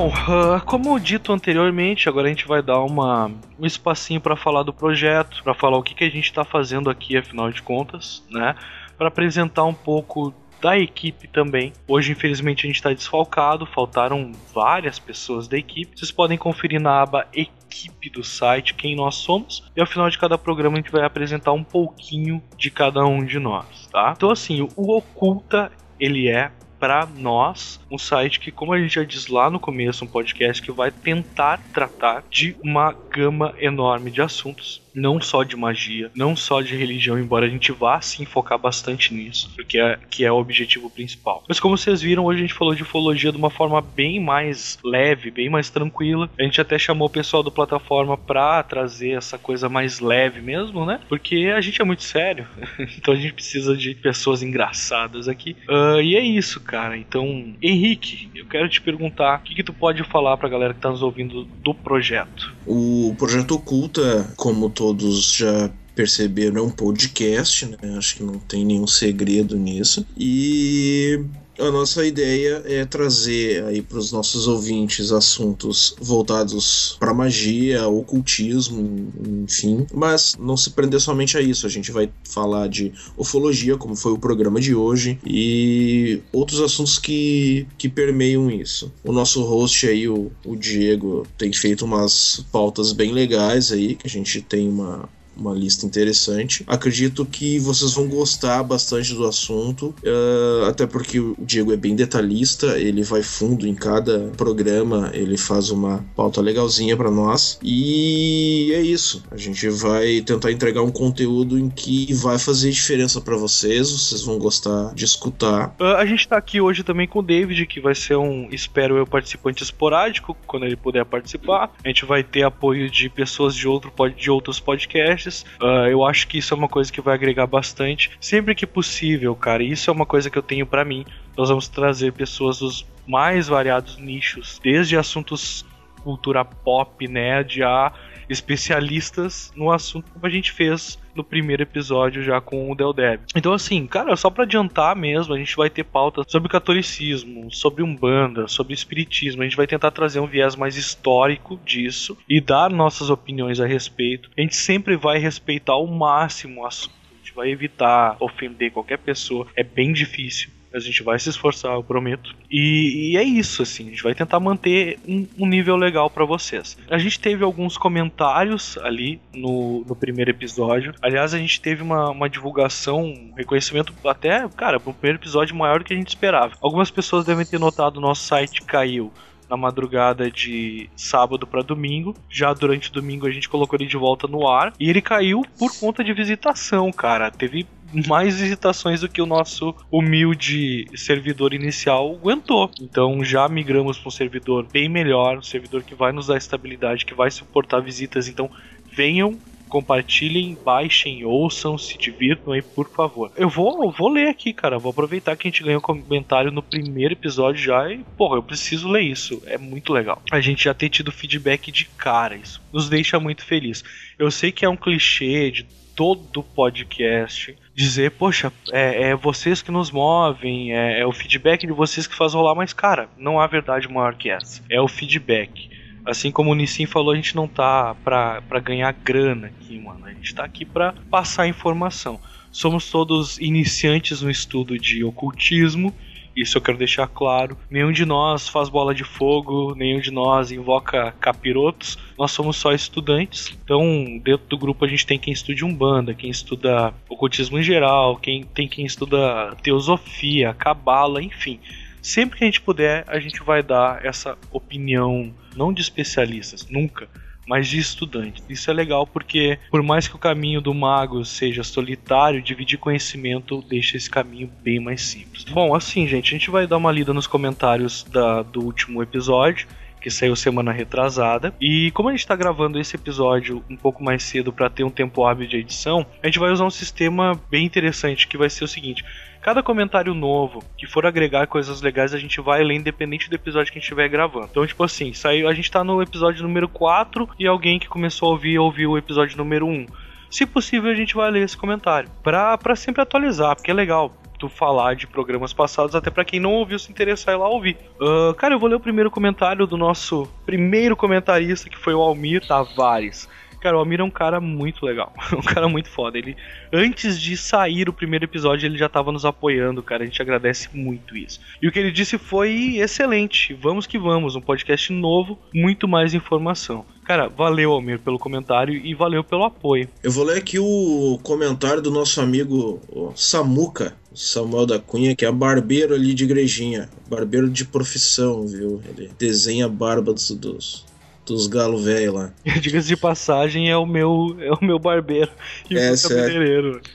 S1: Bom, ah, como dito anteriormente, agora a gente vai dar uma, um espacinho para falar do projeto, para falar o que, que a gente está fazendo aqui, afinal de contas, né? Para apresentar um pouco da equipe também. Hoje, infelizmente, a gente está desfalcado, faltaram várias pessoas da equipe. Vocês podem conferir na aba equipe do site quem nós somos e ao final de cada programa a gente vai apresentar um pouquinho de cada um de nós, tá? Então assim, o Oculta ele é para nós um site que, como a gente já diz lá no começo, um podcast que vai tentar tratar de uma gama enorme de assuntos, não só de magia, não só de religião, embora a gente vá sim focar bastante nisso, porque é, que é o objetivo principal. Mas como vocês viram, hoje a gente falou de ufologia de uma forma bem mais leve, bem mais tranquila. A gente até chamou o pessoal do plataforma pra trazer essa coisa mais leve mesmo, né? Porque a gente é muito sério, (laughs) então a gente precisa de pessoas engraçadas aqui. Ah, e é isso, cara. Então, Henrique, eu quero te perguntar o que, que tu pode falar pra galera que tá nos ouvindo do projeto.
S3: O projeto Oculta, como todos já perceberam, é um podcast, né? Acho que não tem nenhum segredo nisso. E a nossa ideia é trazer aí para os nossos ouvintes assuntos voltados para magia, ocultismo, enfim, mas não se prender somente a isso. A gente vai falar de ufologia, como foi o programa de hoje, e outros assuntos que, que permeiam isso. O nosso host aí, o, o Diego, tem feito umas pautas bem legais aí, que a gente tem uma uma lista interessante. Acredito que vocês vão gostar bastante do assunto, uh, até porque o Diego é bem detalhista, ele vai fundo em cada programa, ele faz uma pauta legalzinha para nós. E é isso. A gente vai tentar entregar um conteúdo em que vai fazer diferença para vocês, vocês vão gostar de escutar.
S1: Uh, a gente tá aqui hoje também com o David, que vai ser um, espero eu, participante esporádico, quando ele puder participar. A gente vai ter apoio de pessoas de, outro, de outros podcasts. Uh, eu acho que isso é uma coisa que vai agregar bastante, sempre que possível, cara. Isso é uma coisa que eu tenho para mim. Nós vamos trazer pessoas dos mais variados nichos, desde assuntos cultura pop, nerd, a especialistas no assunto como a gente fez no primeiro episódio já com o Del Deb. Então assim, cara, só para adiantar mesmo, a gente vai ter pauta sobre catolicismo, sobre umbanda, sobre espiritismo. A gente vai tentar trazer um viés mais histórico disso e dar nossas opiniões a respeito. A gente sempre vai respeitar ao máximo o assunto. A gente vai evitar ofender qualquer pessoa. É bem difícil. A gente vai se esforçar, eu prometo. E, e é isso, assim. A gente vai tentar manter um, um nível legal para vocês. A gente teve alguns comentários ali no, no primeiro episódio. Aliás, a gente teve uma, uma divulgação, um reconhecimento até, cara, pro primeiro episódio maior do que a gente esperava. Algumas pessoas devem ter notado o nosso site caiu na madrugada de sábado para domingo. Já durante domingo a gente colocou ele de volta no ar e ele caiu por conta de visitação, cara. Teve mais visitações do que o nosso humilde servidor inicial aguentou. Então já migramos para um servidor bem melhor, um servidor que vai nos dar estabilidade, que vai suportar visitas. Então venham compartilhem, baixem, ouçam, se divirtam aí, por favor. Eu vou, eu vou ler aqui, cara. Vou aproveitar que a gente ganhou comentário no primeiro episódio já e, porra, eu preciso ler isso. É muito legal. A gente já ter tido feedback de cara, isso nos deixa muito feliz. Eu sei que é um clichê de todo podcast dizer, poxa, é, é vocês que nos movem, é, é, o feedback de vocês que faz rolar, mas cara, não há verdade maior que essa. É o feedback. Assim como o Nissin falou, a gente não tá pra ganhar grana aqui, mano. A gente tá aqui pra passar informação. Somos todos iniciantes no estudo de ocultismo. Isso eu quero deixar claro. Nenhum de nós faz bola de fogo, nenhum de nós invoca capirotos. Nós somos só estudantes. Então, dentro do grupo a gente tem quem estuda Umbanda, quem estuda ocultismo em geral, quem tem quem estuda teosofia, cabala, enfim. Sempre que a gente puder, a gente vai dar essa opinião, não de especialistas, nunca, mas de estudantes. Isso é legal porque, por mais que o caminho do mago seja solitário, dividir conhecimento deixa esse caminho bem mais simples. Bom, assim, gente, a gente vai dar uma lida nos comentários da, do último episódio que saiu semana retrasada. E como a gente está gravando esse episódio um pouco mais cedo para ter um tempo hábil de edição, a gente vai usar um sistema bem interessante que vai ser o seguinte: cada comentário novo que for agregar coisas legais, a gente vai ler independente do episódio que a gente estiver gravando. Então, tipo assim, saiu, a gente tá no episódio número 4 e alguém que começou a ouvir ouviu o episódio número 1. Se possível, a gente vai ler esse comentário. Pra, pra sempre atualizar, porque é legal tu falar de programas passados, até para quem não ouviu se interessar ir lá ouvir. Uh, cara, eu vou ler o primeiro comentário do nosso primeiro comentarista, que foi o Almir Tavares. Cara, o Almir é um cara muito legal. (laughs) um cara muito foda. Ele, antes de sair o primeiro episódio, ele já tava nos apoiando, cara. A gente agradece muito isso. E o que ele disse foi excelente. Vamos que vamos. Um podcast novo, muito mais informação. Cara, valeu, Almir, pelo comentário e valeu pelo apoio.
S3: Eu vou ler aqui o comentário do nosso amigo Samuca, Samuel da Cunha, que é barbeiro ali de igrejinha. Barbeiro de profissão, viu? Ele desenha barba dos, dos, dos galo velho lá. (laughs)
S1: Diga-se de passagem, é o meu, é o meu barbeiro e
S3: É,
S1: o cabeleireiro. (laughs)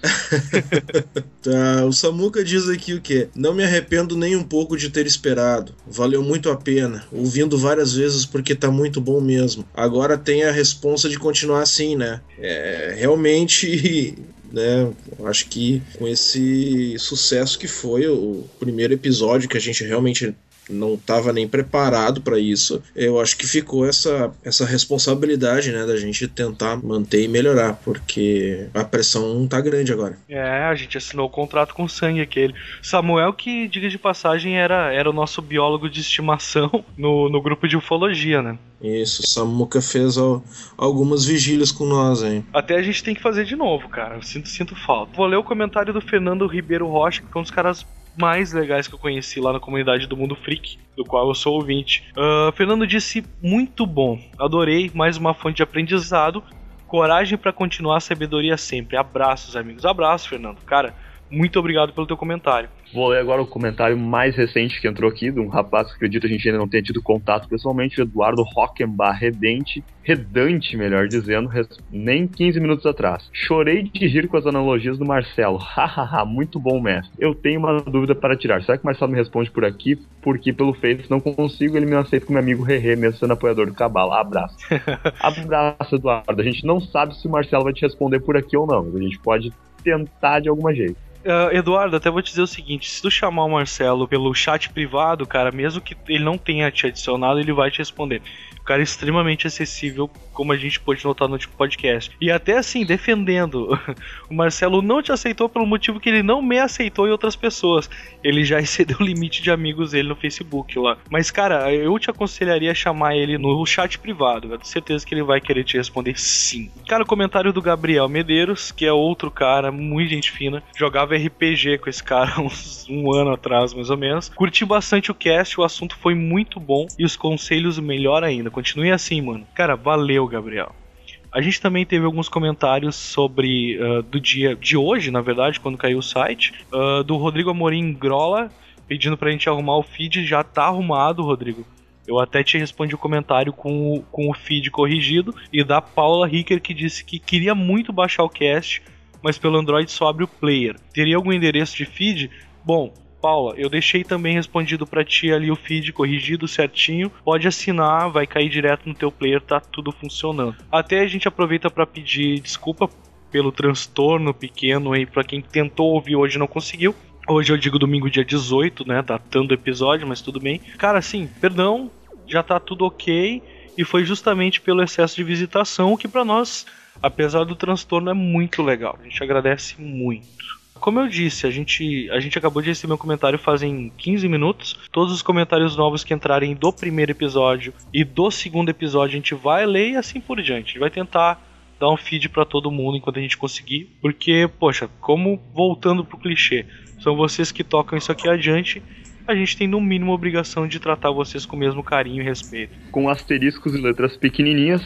S3: Tá, o Samuca diz aqui o quê? Não me arrependo nem um pouco de ter esperado. Valeu muito a pena. Ouvindo várias vezes porque tá muito bom mesmo. Agora tem a responsa de continuar assim, né? É, realmente (laughs) né? Acho que com esse sucesso que foi o primeiro episódio, que a gente realmente não estava nem preparado para isso, eu acho que ficou essa, essa responsabilidade, né, da gente tentar manter e melhorar, porque a pressão tá grande agora.
S1: É, a gente assinou o contrato com sangue aquele. Samuel, que, diga de passagem, era, era o nosso biólogo de estimação (laughs) no, no grupo de ufologia, né?
S3: Isso, Samuca fez al- algumas vigílias com nós, hein?
S1: Até a gente tem que fazer de novo, cara. Eu sinto, sinto falta. Vou ler o comentário do Fernando Ribeiro Rocha, que é um dos caras mais legais que eu conheci lá na comunidade do Mundo Freak, do qual eu sou ouvinte. Ah, Fernando disse: muito bom, adorei, mais uma fonte de aprendizado. Coragem pra continuar, sabedoria sempre. Abraços, amigos. Abraço, Fernando. Cara, muito obrigado pelo teu comentário.
S4: Vou ler agora o comentário mais recente que entrou aqui, de um rapaz que acredito a gente ainda não tenha tido contato pessoalmente, Eduardo Rockenbach Redente, Redante, melhor dizendo, nem 15 minutos atrás. Chorei de rir com as analogias do Marcelo. (laughs) Hahaha, muito bom, mestre. Eu tenho uma dúvida para tirar. Será que o Marcelo me responde por aqui? Porque pelo Face não consigo, ele me aceita como meu amigo Rerê, mesmo sendo apoiador do Cabala. Abraço. (laughs) Abraço, Eduardo. A gente não sabe se o Marcelo vai te responder por aqui ou não, a gente pode tentar de alguma jeito.
S1: Ah, Eduardo, até vou te dizer o seguinte: se tu chamar o Marcelo pelo chat privado, cara, mesmo que ele não tenha te adicionado, ele vai te responder. O cara é extremamente acessível, como a gente pôde notar no podcast. E até assim, defendendo, (laughs) o Marcelo não te aceitou pelo motivo que ele não me aceitou em outras pessoas. Ele já (laughs) excedeu o limite de amigos dele no Facebook lá. Mas, cara, eu te aconselharia a chamar ele no chat privado. Eu tenho certeza que ele vai querer te responder sim. Cara, o comentário do Gabriel Medeiros, que é outro cara, muito gente fina. Jogava RPG com esse cara (laughs) uns um ano atrás, mais ou menos. Curti bastante o cast, o assunto foi muito bom e os conselhos melhor ainda. Continue assim, mano. Cara, valeu, Gabriel. A gente também teve alguns comentários sobre ah, do dia de hoje, na verdade, quando caiu o site, ah, do Rodrigo Amorim Grola, pedindo pra gente arrumar o feed. Já tá arrumado, Rodrigo. Eu até te respondi o comentário com o, com o feed corrigido e da Paula Ricker que disse que queria muito baixar o cast, mas pelo Android só abre o player. Teria algum endereço de feed? Bom, Paula, eu deixei também respondido para ti ali o feed corrigido certinho. Pode assinar, vai cair direto no teu player, tá tudo funcionando. Até a gente aproveita para pedir desculpa pelo transtorno pequeno aí para quem tentou ouvir hoje não conseguiu. Hoje eu digo domingo dia 18, né, datando o episódio, mas tudo bem. Cara, assim, perdão, já tá tudo OK e foi justamente pelo excesso de visitação que para nós, apesar do transtorno, é muito legal. A gente agradece muito. Como eu disse, a gente, a gente acabou de receber um comentário fazem 15 minutos. Todos os comentários novos que entrarem do primeiro episódio e do segundo episódio a gente vai ler e assim por diante. A gente vai tentar dar um feed para todo mundo enquanto a gente conseguir, porque, poxa, como voltando pro clichê, são vocês que tocam isso aqui adiante a gente tem no mínimo a obrigação de tratar vocês com o mesmo carinho e respeito.
S4: Com asteriscos e letras pequenininhas,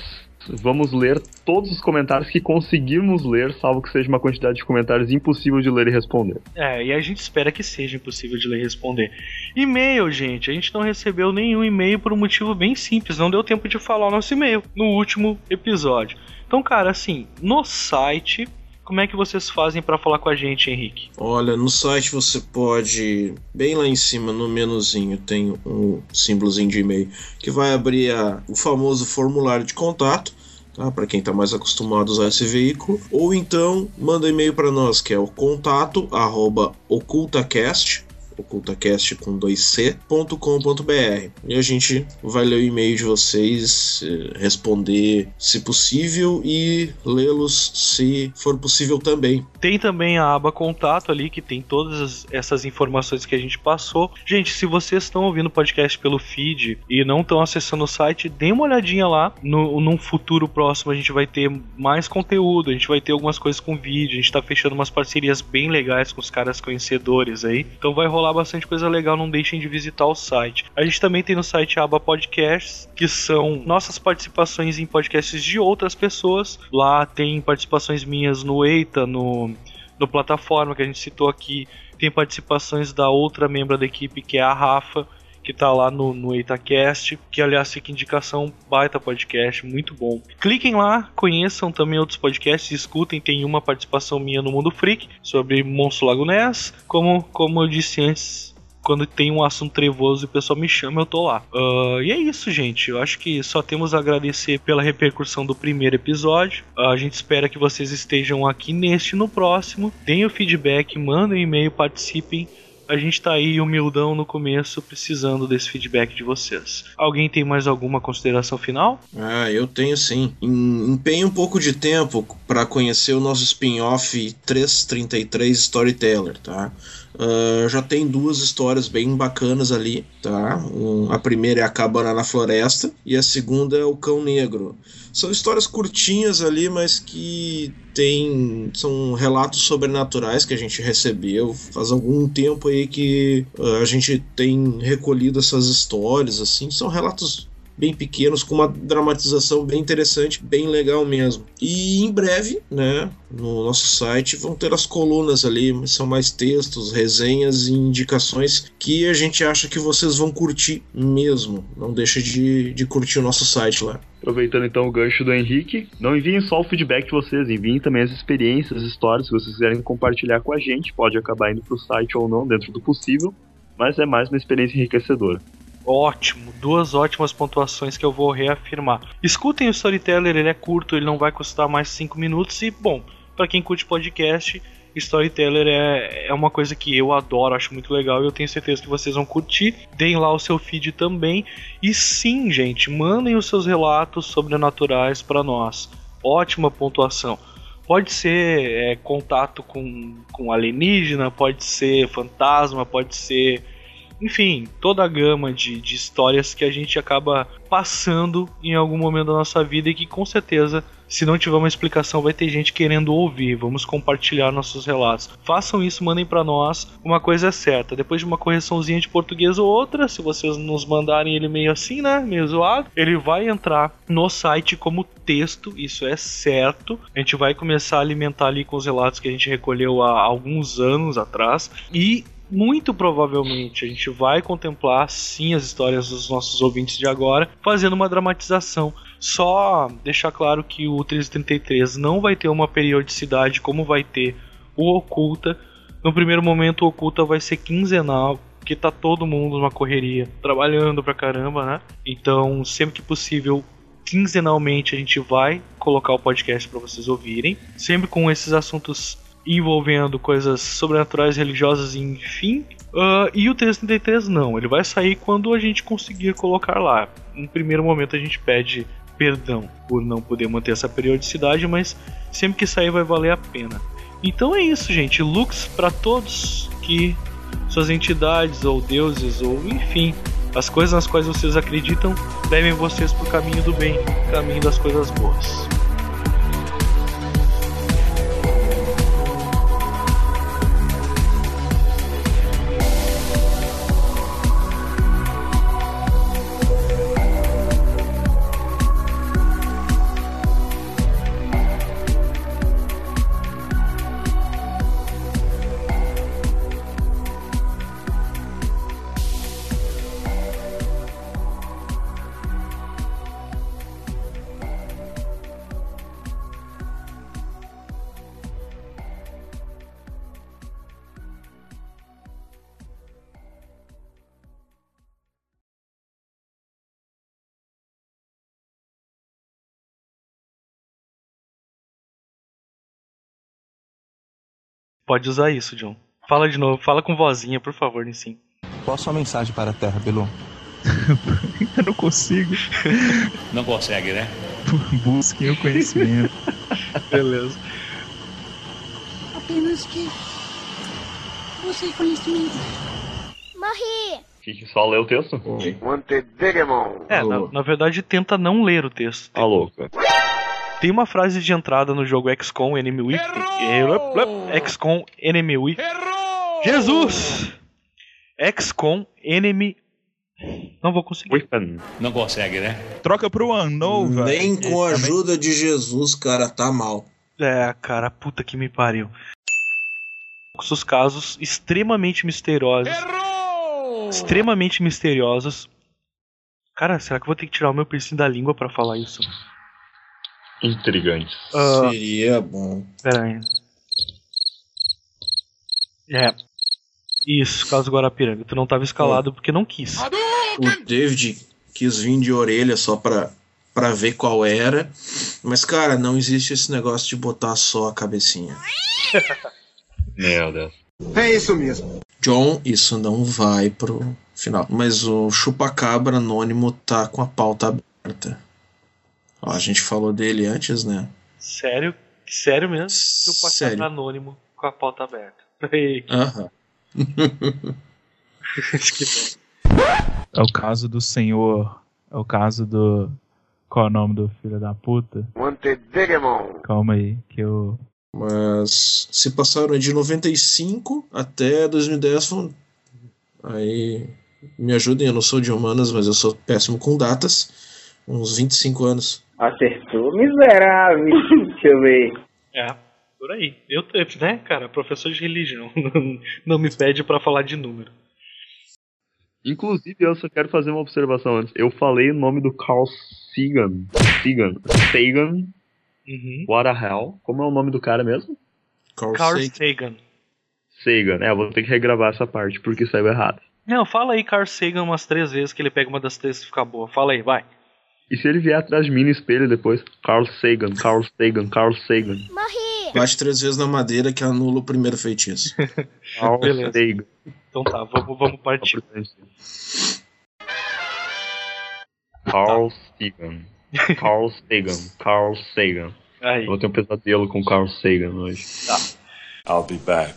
S4: vamos ler todos os comentários que conseguirmos ler, salvo que seja uma quantidade de comentários impossível de ler e responder.
S1: É, e a gente espera que seja impossível de ler e responder. E-mail, gente, a gente não recebeu nenhum e-mail por um motivo bem simples, não deu tempo de falar o nosso e-mail no último episódio. Então, cara, assim, no site como é que vocês fazem para falar com a gente, Henrique?
S3: Olha, no site você pode, bem lá em cima no menuzinho, tem um símbolozinho de e-mail que vai abrir a, o famoso formulário de contato. Tá, para quem está mais acostumado a usar esse veículo, ou então manda e-mail para nós que é o contato arroba ocultacast ocultacast com 2c.com.br. E a gente vai ler o e-mail de vocês, eh, responder se possível e lê-los se for possível também.
S1: Tem também a aba contato ali que tem todas essas informações que a gente passou. Gente, se vocês estão ouvindo o podcast pelo feed e não estão acessando o site, dê uma olhadinha lá. No, num futuro próximo a gente vai ter mais conteúdo, a gente vai ter algumas coisas com vídeo, a gente está fechando umas parcerias bem legais com os caras conhecedores aí. Então vai rolar bastante coisa legal, não deixem de visitar o site. A gente também tem no site aba podcasts, que são nossas participações em podcasts de outras pessoas. Lá tem participações minhas no Eita, no, no plataforma que a gente citou aqui. Tem participações da outra membro da equipe, que é a Rafa que tá lá no, no EitaCast, que aliás fica indicação, baita podcast, muito bom. Cliquem lá, conheçam também outros podcasts, escutem, tem uma participação minha no Mundo Freak sobre Monstro Lago Ness, como, como eu disse antes, quando tem um assunto trevoso e o pessoal me chama, eu tô lá. Uh, e é isso, gente. Eu acho que só temos a agradecer pela repercussão do primeiro episódio. Uh, a gente espera que vocês estejam aqui neste e no próximo. Deem o feedback, mandem e-mail, participem a gente tá aí humildão no começo, precisando desse feedback de vocês. Alguém tem mais alguma consideração final?
S3: Ah, eu tenho sim. Empenhe um pouco de tempo para conhecer o nosso spin-off 333 Storyteller, tá? Uh, já tem duas histórias bem bacanas ali, tá? Um, a primeira é a Cabana na Floresta e a segunda é o Cão Negro. São histórias curtinhas ali, mas que tem são relatos sobrenaturais que a gente recebeu faz algum tempo aí que uh, a gente tem recolhido essas histórias assim são relatos bem pequenos, com uma dramatização bem interessante, bem legal mesmo. E em breve, né, no nosso site vão ter as colunas ali, são mais textos, resenhas e indicações que a gente acha que vocês vão curtir mesmo. Não deixa de, de curtir o nosso site lá.
S4: Aproveitando então o gancho do Henrique, não enviem só o feedback de vocês, enviem também as experiências, as histórias que vocês quiserem compartilhar com a gente. Pode acabar indo para o site ou não, dentro do possível, mas é mais uma experiência enriquecedora
S1: ótimo, duas ótimas pontuações que eu vou reafirmar. Escutem o Storyteller, ele é curto, ele não vai custar mais 5 minutos e, bom, para quem curte podcast, Storyteller é, é uma coisa que eu adoro, acho muito legal e eu tenho certeza que vocês vão curtir. Deem lá o seu feed também. E sim, gente, mandem os seus relatos sobrenaturais para nós. Ótima pontuação. Pode ser é, contato com, com alienígena, pode ser fantasma, pode ser enfim, toda a gama de, de histórias que a gente acaba passando em algum momento da nossa vida e que com certeza, se não tiver uma explicação, vai ter gente querendo ouvir. Vamos compartilhar nossos relatos. Façam isso, mandem para nós. Uma coisa é certa, depois de uma correçãozinha de português ou outra, se vocês nos mandarem ele meio assim, né, meio zoado, ele vai entrar no site como texto, isso é certo. A gente vai começar a alimentar ali com os relatos que a gente recolheu há alguns anos atrás e muito provavelmente a gente vai contemplar sim as histórias dos nossos ouvintes de agora, fazendo uma dramatização. Só deixar claro que o 1333 não vai ter uma periodicidade como vai ter o Oculta. No primeiro momento, o Oculta vai ser quinzenal, porque tá todo mundo numa correria, trabalhando pra caramba, né? Então, sempre que possível, quinzenalmente a gente vai colocar o podcast para vocês ouvirem, sempre com esses assuntos envolvendo coisas sobrenaturais, religiosas, enfim. Uh, e o 333 não, ele vai sair quando a gente conseguir colocar lá. No primeiro momento a gente pede perdão por não poder manter essa periodicidade, mas sempre que sair vai valer a pena. Então é isso, gente. Lux para todos que suas entidades ou deuses ou enfim, as coisas nas quais vocês acreditam levem vocês para o caminho do bem, caminho das coisas boas. Pode usar isso, John. Fala de novo, fala com vozinha, por favor, Nissim.
S22: Qual a sua mensagem para a Terra, Belu? (laughs)
S5: Eu não consigo.
S23: Não consegue, né? (laughs)
S5: Busquem o conhecimento. (laughs)
S1: Beleza.
S20: Apenas que. Você conhecimento. Morri!
S4: Que só lê o texto?
S1: É, na, na verdade tenta não ler o texto.
S4: Tá louco.
S1: Tem uma frase de entrada no jogo XCOM Enemy Week. XCOM Enemy Week. Jesus! XCOM Enemy. Não vou conseguir.
S23: Não consegue, né?
S5: Troca pro Unknown, velho.
S3: Nem com a ajuda de Jesus, cara, tá mal.
S1: É, cara, puta que me pariu. Os casos extremamente misteriosos. Extremamente misteriosos. Cara, será que eu vou ter que tirar o meu piercing da língua pra falar isso?
S4: Intrigantes.
S1: Ah.
S3: Seria bom.
S1: Pera aí. É. Isso, caso Guarapiranga. Tu não tava escalado porque não quis.
S3: O David quis vir de orelha só pra, pra ver qual era. Mas, cara, não existe esse negócio de botar só a cabecinha. (laughs)
S4: Meu Deus.
S3: É isso mesmo. John, isso não vai pro final. Mas o chupacabra anônimo tá com a pauta aberta. Ó, a gente falou dele antes, né?
S1: Sério? Sério mesmo? Eu posso
S3: Sério.
S1: anônimo com a pauta aberta. (laughs)
S3: Aham.
S1: Que bom.
S5: É o caso do senhor. É o caso do. Qual é o nome do filho da puta? Calma aí, que eu.
S3: Mas se passaram de 95 até 2010, foram- aí me ajudem, eu não sou de humanas, mas eu sou péssimo com datas. Uns 25 anos.
S13: Acertou, miserável. (laughs) Deixa eu ver.
S1: É, por aí. Eu, né, cara, professor de religião. (laughs) Não, me pede pra falar de número.
S4: Inclusive, eu só quero fazer uma observação antes. Eu falei o nome do Carl Sagan. Sagan. Sagan.
S1: Uhum.
S4: What the hell? Como é o nome do cara mesmo?
S3: Carl,
S1: Carl Sagan.
S4: Sagan. É, eu vou ter que regravar essa parte porque saiu errado.
S1: Não, fala aí Carl Sagan umas três vezes que ele pega uma das três e fica boa. Fala aí, vai.
S4: E se ele vier atrás de mim no espelho depois? Carl Sagan, Carl Sagan, Carl Sagan.
S3: Bate três vezes na madeira que anula o primeiro feitiço. (laughs)
S4: Carl
S1: Beleza.
S4: Sagan.
S1: Então tá, vamos, vamos partir.
S4: Carl Sagan. Carl Sagan. Carl Sagan.
S1: Aí.
S4: Eu vou ter um pesadelo com Carl Sagan hoje.
S1: Tá.
S23: I'll be back.